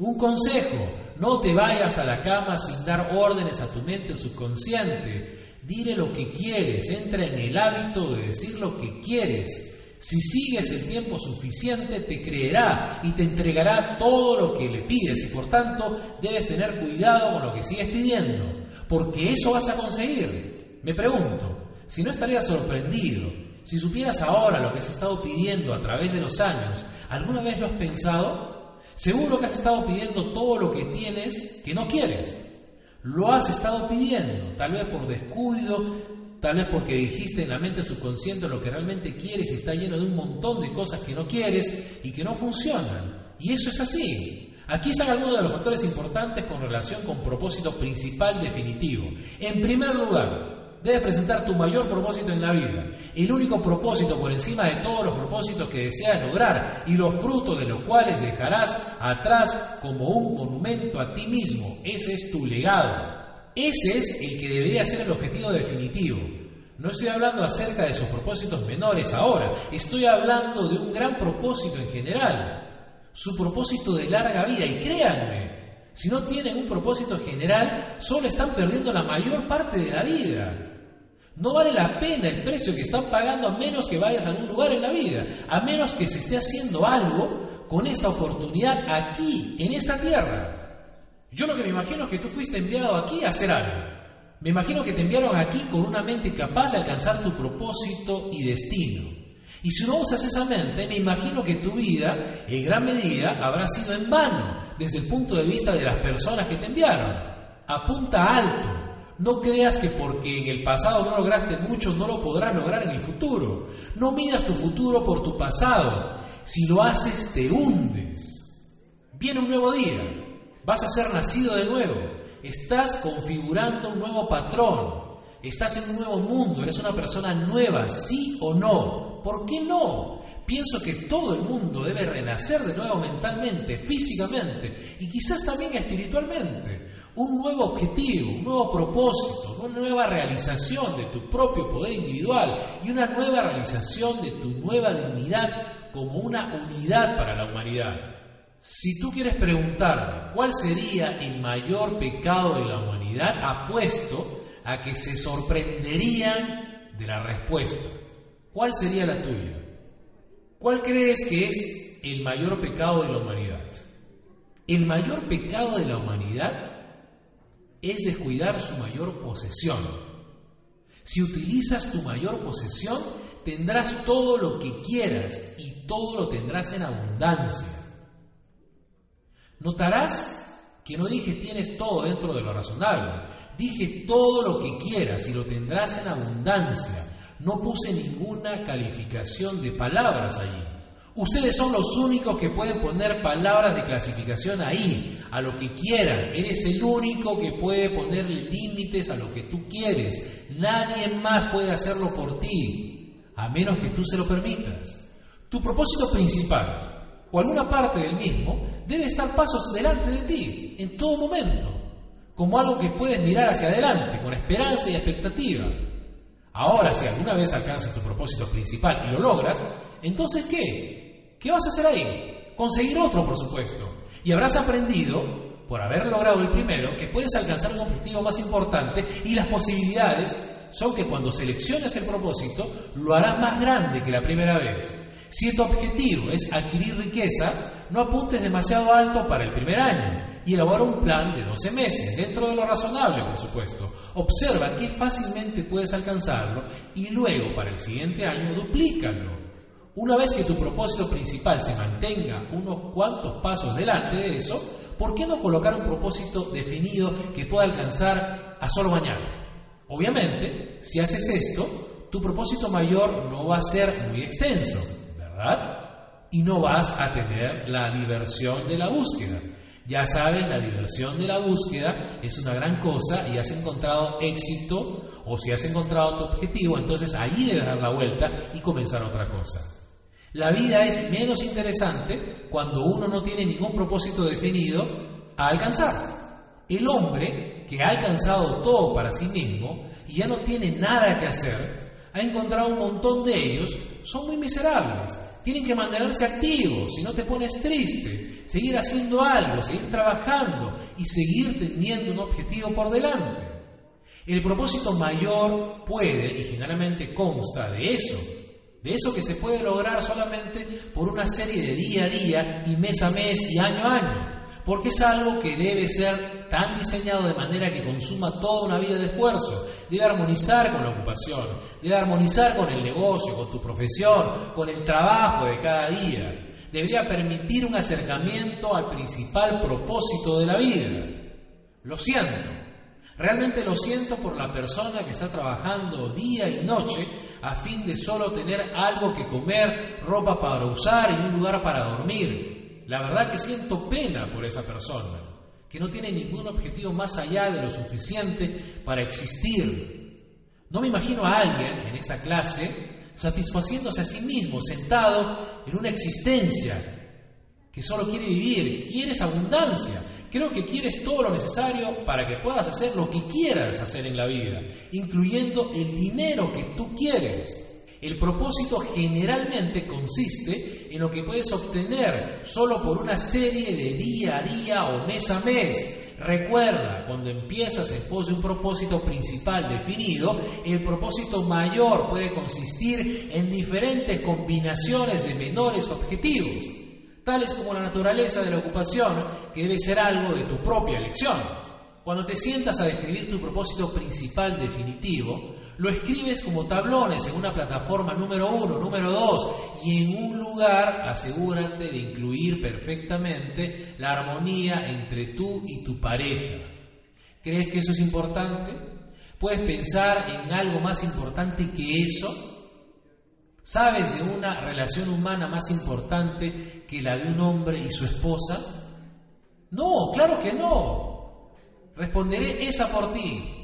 Un consejo, no te vayas a la cama sin dar órdenes a tu mente subconsciente. Dile lo que quieres, entra en el hábito de decir lo que quieres. Si sigues el tiempo suficiente, te creerá y te entregará todo lo que le pides y por tanto debes tener cuidado con lo que sigues pidiendo, porque eso vas a conseguir. Me pregunto, si no estarías sorprendido, si supieras ahora lo que has estado pidiendo a través de los años, ¿alguna vez lo has pensado? Seguro que has estado pidiendo todo lo que tienes que no quieres. Lo has estado pidiendo, tal vez por descuido, tal vez porque dijiste en la mente subconsciente lo que realmente quieres y está lleno de un montón de cosas que no quieres y que no funcionan. Y eso es así. Aquí están algunos de los factores importantes con relación con propósito principal definitivo. En primer lugar, Debes presentar tu mayor propósito en la vida, el único propósito por encima de todos los propósitos que deseas lograr y los frutos de los cuales dejarás atrás como un monumento a ti mismo. Ese es tu legado. Ese es el que debería ser el objetivo definitivo. No estoy hablando acerca de sus propósitos menores ahora, estoy hablando de un gran propósito en general, su propósito de larga vida. Y créanme, si no tienen un propósito general, solo están perdiendo la mayor parte de la vida. No vale la pena el precio que están pagando a menos que vayas a algún lugar en la vida, a menos que se esté haciendo algo con esta oportunidad aquí, en esta tierra. Yo lo que me imagino es que tú fuiste enviado aquí a hacer algo. Me imagino que te enviaron aquí con una mente capaz de alcanzar tu propósito y destino. Y si no usas esa mente, me imagino que tu vida, en gran medida, habrá sido en vano, desde el punto de vista de las personas que te enviaron. Apunta alto, no creas que porque en el pasado no lograste mucho, no lo podrás lograr en el futuro. No midas tu futuro por tu pasado. Si lo haces, te hundes. Viene un nuevo día. Vas a ser nacido de nuevo. Estás configurando un nuevo patrón. Estás en un nuevo mundo. Eres una persona nueva, sí o no. ¿Por qué no? Pienso que todo el mundo debe renacer de nuevo mentalmente, físicamente y quizás también espiritualmente. Un nuevo objetivo, un nuevo propósito, una nueva realización de tu propio poder individual y una nueva realización de tu nueva dignidad como una unidad para la humanidad. Si tú quieres preguntarme cuál sería el mayor pecado de la humanidad, apuesto a que se sorprenderían de la respuesta. ¿Cuál sería la tuya? ¿Cuál crees que es el mayor pecado de la humanidad? El mayor pecado de la humanidad es descuidar su mayor posesión. Si utilizas tu mayor posesión, tendrás todo lo que quieras y todo lo tendrás en abundancia. Notarás que no dije tienes todo dentro de lo razonable, dije todo lo que quieras y lo tendrás en abundancia. No puse ninguna calificación de palabras allí. Ustedes son los únicos que pueden poner palabras de clasificación ahí, a lo que quieran. Eres el único que puede ponerle límites a lo que tú quieres. Nadie más puede hacerlo por ti, a menos que tú se lo permitas. Tu propósito principal, o alguna parte del mismo, debe estar pasos delante de ti, en todo momento, como algo que puedes mirar hacia adelante, con esperanza y expectativa. Ahora, si alguna vez alcanzas tu propósito principal y lo logras, entonces ¿qué? ¿Qué vas a hacer ahí? Conseguir otro, por supuesto. Y habrás aprendido, por haber logrado el primero, que puedes alcanzar un objetivo más importante y las posibilidades son que cuando selecciones el propósito, lo harás más grande que la primera vez. Si tu objetivo es adquirir riqueza, no apuntes demasiado alto para el primer año y elabora un plan de 12 meses, dentro de lo razonable, por supuesto. Observa qué fácilmente puedes alcanzarlo y luego para el siguiente año duplícalo. Una vez que tu propósito principal se mantenga unos cuantos pasos delante de eso, ¿por qué no colocar un propósito definido que pueda alcanzar a solo mañana? Obviamente, si haces esto, tu propósito mayor no va a ser muy extenso, ¿verdad? y no vas a tener la diversión de la búsqueda. Ya sabes, la diversión de la búsqueda es una gran cosa y has encontrado éxito o si has encontrado tu objetivo, entonces ahí debes dar la vuelta y comenzar otra cosa. La vida es menos interesante cuando uno no tiene ningún propósito definido a alcanzar. El hombre que ha alcanzado todo para sí mismo y ya no tiene nada que hacer, ha encontrado un montón de ellos, son muy miserables. Tienen que mantenerse activos, si no te pones triste, seguir haciendo algo, seguir trabajando y seguir teniendo un objetivo por delante. El propósito mayor puede y generalmente consta de eso, de eso que se puede lograr solamente por una serie de día a día y mes a mes y año a año. Porque es algo que debe ser tan diseñado de manera que consuma toda una vida de esfuerzo, debe armonizar con la ocupación, debe armonizar con el negocio, con tu profesión, con el trabajo de cada día, debería permitir un acercamiento al principal propósito de la vida. Lo siento, realmente lo siento por la persona que está trabajando día y noche a fin de solo tener algo que comer, ropa para usar y un lugar para dormir. La verdad que siento pena por esa persona, que no tiene ningún objetivo más allá de lo suficiente para existir. No me imagino a alguien en esta clase satisfaciéndose a sí mismo, sentado en una existencia que solo quiere vivir, quieres abundancia. Creo que quieres todo lo necesario para que puedas hacer lo que quieras hacer en la vida, incluyendo el dinero que tú quieres. El propósito generalmente consiste en lo que puedes obtener solo por una serie de día a día o mes a mes. Recuerda, cuando empiezas en pos de un propósito principal definido, el propósito mayor puede consistir en diferentes combinaciones de menores objetivos, tales como la naturaleza de la ocupación, que debe ser algo de tu propia elección. Cuando te sientas a describir tu propósito principal definitivo, lo escribes como tablones en una plataforma número uno, número dos, y en un lugar asegúrate de incluir perfectamente la armonía entre tú y tu pareja. ¿Crees que eso es importante? ¿Puedes pensar en algo más importante que eso? ¿Sabes de una relación humana más importante que la de un hombre y su esposa? No, claro que no. Responderé esa por ti.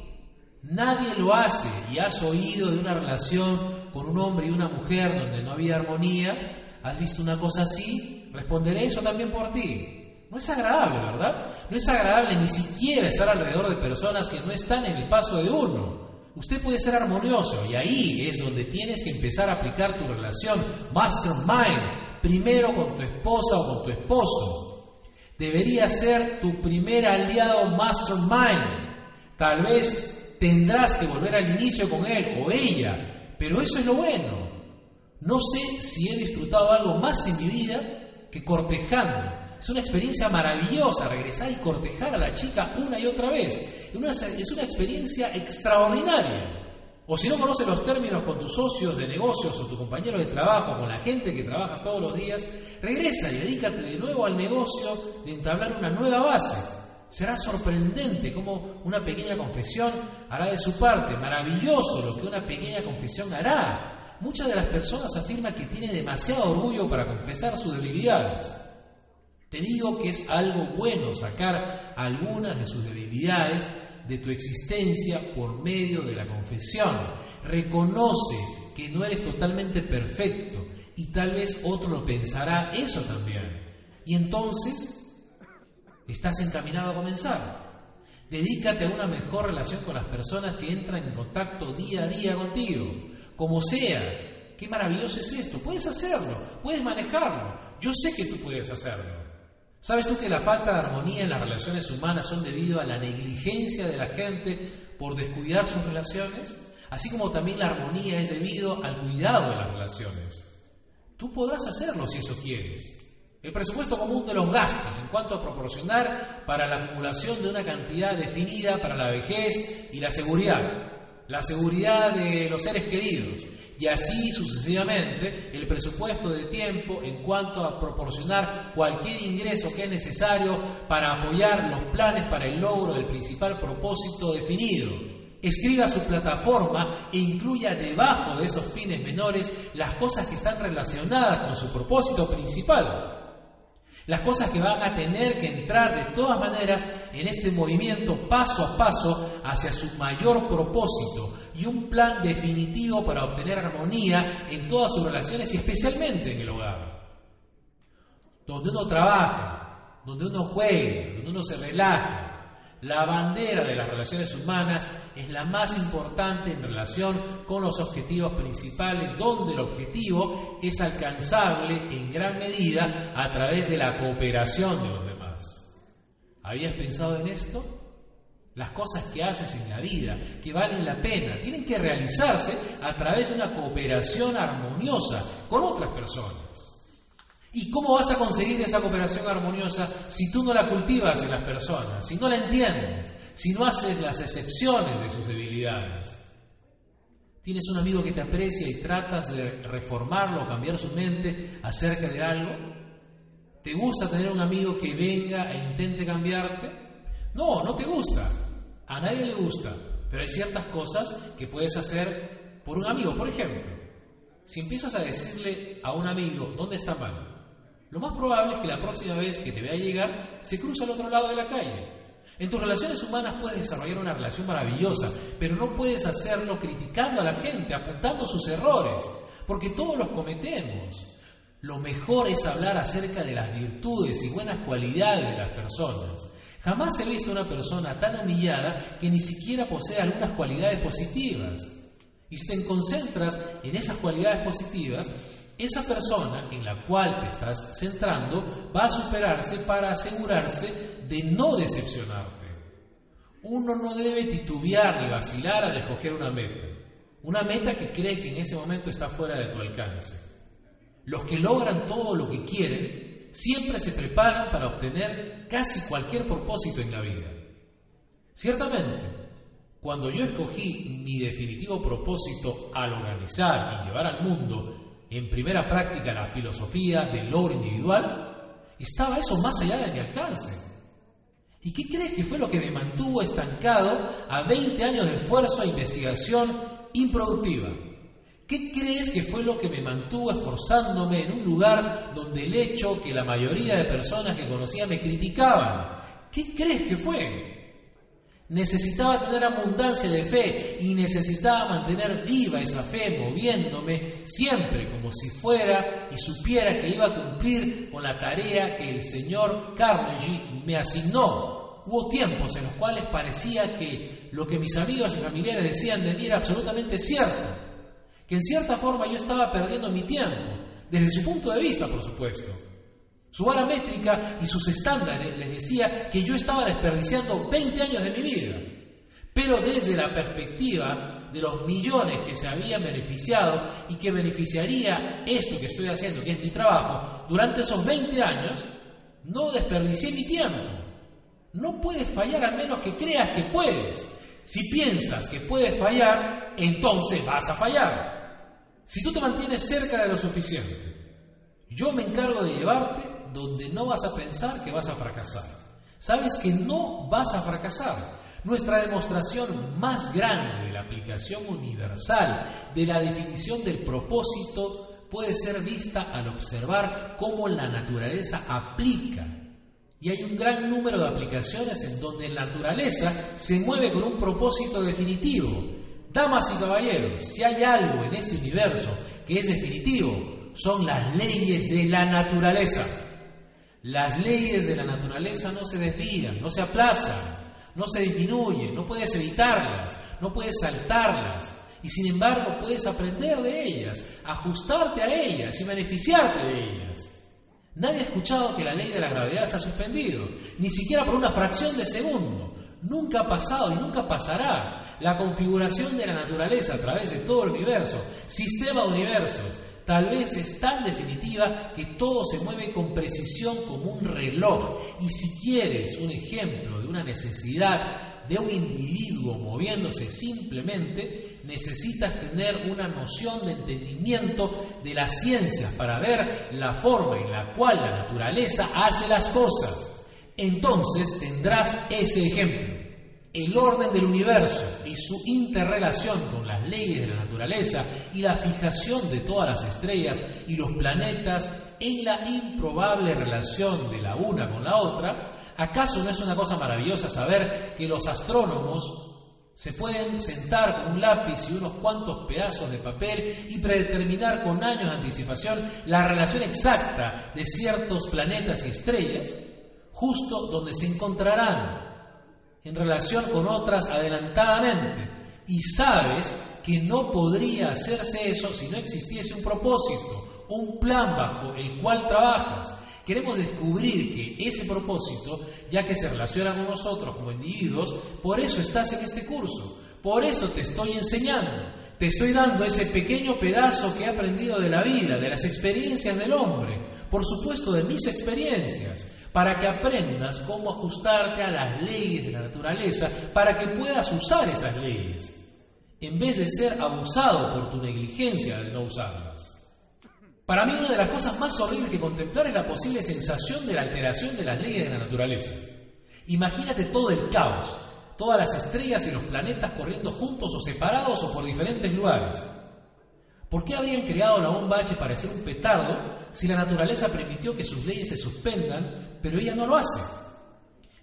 Nadie lo hace y has oído de una relación con un hombre y una mujer donde no había armonía, has visto una cosa así, responderé eso también por ti. No es agradable, ¿verdad? No es agradable ni siquiera estar alrededor de personas que no están en el paso de uno. Usted puede ser armonioso y ahí es donde tienes que empezar a aplicar tu relación mastermind, primero con tu esposa o con tu esposo. Debería ser tu primer aliado mastermind. Tal vez tendrás que volver al inicio con él o ella, pero eso es lo bueno. No sé si he disfrutado algo más en mi vida que cortejando. Es una experiencia maravillosa regresar y cortejar a la chica una y otra vez. Es una experiencia extraordinaria. O si no conoces los términos con tus socios de negocios o tu compañero de trabajo, con la gente que trabajas todos los días, regresa y dedícate de nuevo al negocio de entablar una nueva base. Será sorprendente cómo una pequeña confesión hará de su parte. Maravilloso lo que una pequeña confesión hará. Muchas de las personas afirman que tiene demasiado orgullo para confesar sus debilidades. Te digo que es algo bueno sacar algunas de sus debilidades de tu existencia por medio de la confesión. Reconoce que no eres totalmente perfecto y tal vez otro lo pensará eso también. Y entonces estás encaminado a comenzar. Dedícate a una mejor relación con las personas que entran en contacto día a día contigo, como sea. Qué maravilloso es esto. Puedes hacerlo, puedes manejarlo. Yo sé que tú puedes hacerlo. ¿Sabes tú que la falta de armonía en las relaciones humanas son debido a la negligencia de la gente por descuidar sus relaciones? Así como también la armonía es debido al cuidado de las relaciones. Tú podrás hacerlo si eso quieres. El presupuesto común de los gastos en cuanto a proporcionar para la acumulación de una cantidad definida para la vejez y la seguridad, la seguridad de los seres queridos y así sucesivamente el presupuesto de tiempo en cuanto a proporcionar cualquier ingreso que es necesario para apoyar los planes para el logro del principal propósito definido. escriba su plataforma e incluya debajo de esos fines menores las cosas que están relacionadas con su propósito principal. Las cosas que van a tener que entrar de todas maneras en este movimiento paso a paso hacia su mayor propósito y un plan definitivo para obtener armonía en todas sus relaciones y especialmente en el hogar. Donde uno trabaja, donde uno juegue, donde uno se relaja, la bandera de las relaciones humanas es la más importante en relación con los objetivos principales, donde el objetivo es alcanzable en gran medida a través de la cooperación de los demás. ¿Habías pensado en esto? Las cosas que haces en la vida, que valen la pena, tienen que realizarse a través de una cooperación armoniosa con otras personas. ¿Y cómo vas a conseguir esa cooperación armoniosa si tú no la cultivas en las personas, si no la entiendes, si no haces las excepciones de sus debilidades? ¿Tienes un amigo que te aprecia y tratas de reformarlo cambiar su mente acerca de algo? ¿Te gusta tener un amigo que venga e intente cambiarte? No, no te gusta. A nadie le gusta. Pero hay ciertas cosas que puedes hacer por un amigo. Por ejemplo, si empiezas a decirle a un amigo, ¿dónde está mal? Lo más probable es que la próxima vez que te vea llegar se cruza al otro lado de la calle. En tus relaciones humanas puedes desarrollar una relación maravillosa, pero no puedes hacerlo criticando a la gente, apuntando sus errores, porque todos los cometemos. Lo mejor es hablar acerca de las virtudes y buenas cualidades de las personas. Jamás he visto una persona tan humillada que ni siquiera posee algunas cualidades positivas. Y si te concentras en esas cualidades positivas, esa persona en la cual te estás centrando va a superarse para asegurarse de no decepcionarte. Uno no debe titubear ni vacilar al escoger una meta, una meta que cree que en ese momento está fuera de tu alcance. Los que logran todo lo que quieren siempre se preparan para obtener casi cualquier propósito en la vida. Ciertamente, cuando yo escogí mi definitivo propósito al organizar y llevar al mundo en primera práctica la filosofía del logro individual, estaba eso más allá de mi alcance. ¿Y qué crees que fue lo que me mantuvo estancado a 20 años de esfuerzo e investigación improductiva? ¿Qué crees que fue lo que me mantuvo esforzándome en un lugar donde el hecho que la mayoría de personas que conocía me criticaban? ¿Qué crees que fue? Necesitaba tener abundancia de fe y necesitaba mantener viva esa fe, moviéndome siempre como si fuera y supiera que iba a cumplir con la tarea que el señor Carnegie me asignó. Hubo tiempos en los cuales parecía que lo que mis amigos y familiares decían de mí era absolutamente cierto, que en cierta forma yo estaba perdiendo mi tiempo, desde su punto de vista, por supuesto. Su vara métrica y sus estándares les decía que yo estaba desperdiciando 20 años de mi vida. Pero desde la perspectiva de los millones que se habían beneficiado y que beneficiaría esto que estoy haciendo, que es mi trabajo, durante esos 20 años, no desperdicié mi tiempo. No puedes fallar a menos que creas que puedes. Si piensas que puedes fallar, entonces vas a fallar. Si tú te mantienes cerca de lo suficiente, yo me encargo de llevarte donde no vas a pensar que vas a fracasar. Sabes que no vas a fracasar. Nuestra demostración más grande de la aplicación universal de la definición del propósito puede ser vista al observar cómo la naturaleza aplica. Y hay un gran número de aplicaciones en donde la naturaleza se mueve con un propósito definitivo. Damas y caballeros, si hay algo en este universo que es definitivo, son las leyes de la naturaleza. Las leyes de la naturaleza no se desvían, no se aplazan, no se disminuyen, no puedes evitarlas, no puedes saltarlas. Y sin embargo puedes aprender de ellas, ajustarte a ellas y beneficiarte de ellas. Nadie ha escuchado que la ley de la gravedad se ha suspendido, ni siquiera por una fracción de segundo. Nunca ha pasado y nunca pasará. La configuración de la naturaleza a través de todo el universo, sistema de universos, Tal vez es tan definitiva que todo se mueve con precisión como un reloj. Y si quieres un ejemplo de una necesidad de un individuo moviéndose simplemente, necesitas tener una noción de entendimiento de las ciencias para ver la forma en la cual la naturaleza hace las cosas. Entonces tendrás ese ejemplo. el orden del universo y su interrelación con las leyes de la naturaleza y la fijación de todas las estrellas y los planetas en la improbable relación de la una con la otra, ¿acaso no es una cosa maravillosa saber que los astrónomos se pueden sentar con un lápiz y unos cuantos pedazos de papel y predeterminar con años de anticipación la relación exacta de ciertos planetas y estrellas, justo donde se encontrarán en relación con otras adelantadamente. Y sabes que no podría hacerse eso si no existiese un propósito, un plan bajo el cual trabajas. Queremos descubrir que ese propósito, ya que se relaciona con nosotros como individuos, por eso estás en este curso, por eso te estoy enseñando, te estoy dando ese pequeño pedazo que he aprendido de la vida, de las experiencias del hombre, por supuesto de mis experiencias, para que aprendas cómo ajustarte a las leyes de la naturaleza, para que puedas usar esas leyes, en vez de ser abusado por tu negligencia de no usarlas. Para mí una de las cosas más horribles que contemplar es la posible sensación de la alteración de las leyes de la naturaleza. Imagínate todo el caos, todas las estrellas y los planetas corriendo juntos o separados o por diferentes lugares. ¿Por qué habrían creado la bomba H para ser un petardo si la naturaleza permitió que sus leyes se suspendan, pero ella no lo hace?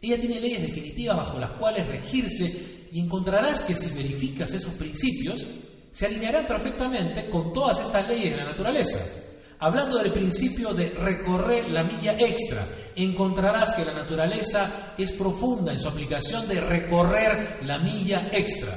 Ella tiene leyes definitivas bajo las cuales regirse y encontrarás que si verificas esos principios, se alinearán perfectamente con todas estas leyes de la naturaleza. Hablando del principio de recorrer la milla extra, encontrarás que la naturaleza es profunda en su aplicación de recorrer la milla extra.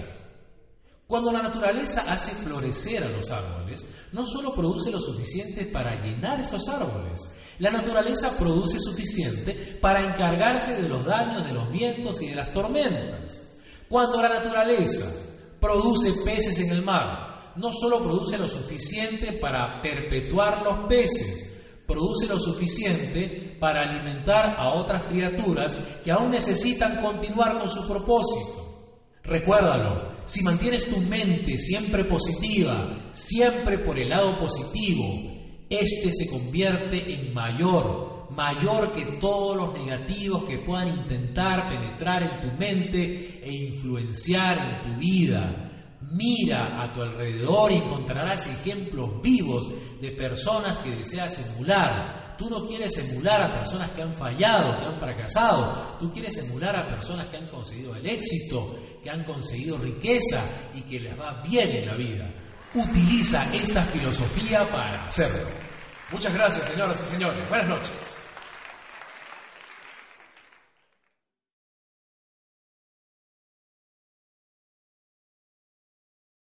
Cuando la naturaleza hace florecer a los árboles, no solo produce lo suficiente para llenar esos árboles, la naturaleza produce suficiente para encargarse de los daños de los vientos y de las tormentas. Cuando la naturaleza produce peces en el mar, no solo produce lo suficiente para perpetuar los peces, produce lo suficiente para alimentar a otras criaturas que aún necesitan continuar con su propósito. Recuérdalo, si mantienes tu mente siempre positiva, siempre por el lado positivo, este se convierte en mayor, mayor que todos los negativos que puedan intentar penetrar en tu mente e influenciar en tu vida. Mira a tu alrededor y encontrarás ejemplos vivos de personas que deseas emular. Tú no quieres emular a personas que han fallado, que han fracasado. Tú quieres emular a personas que han conseguido el éxito, que han conseguido riqueza y que les va bien en la vida. Utiliza esta filosofía para hacerlo. Muchas gracias, señoras y señores. Buenas noches.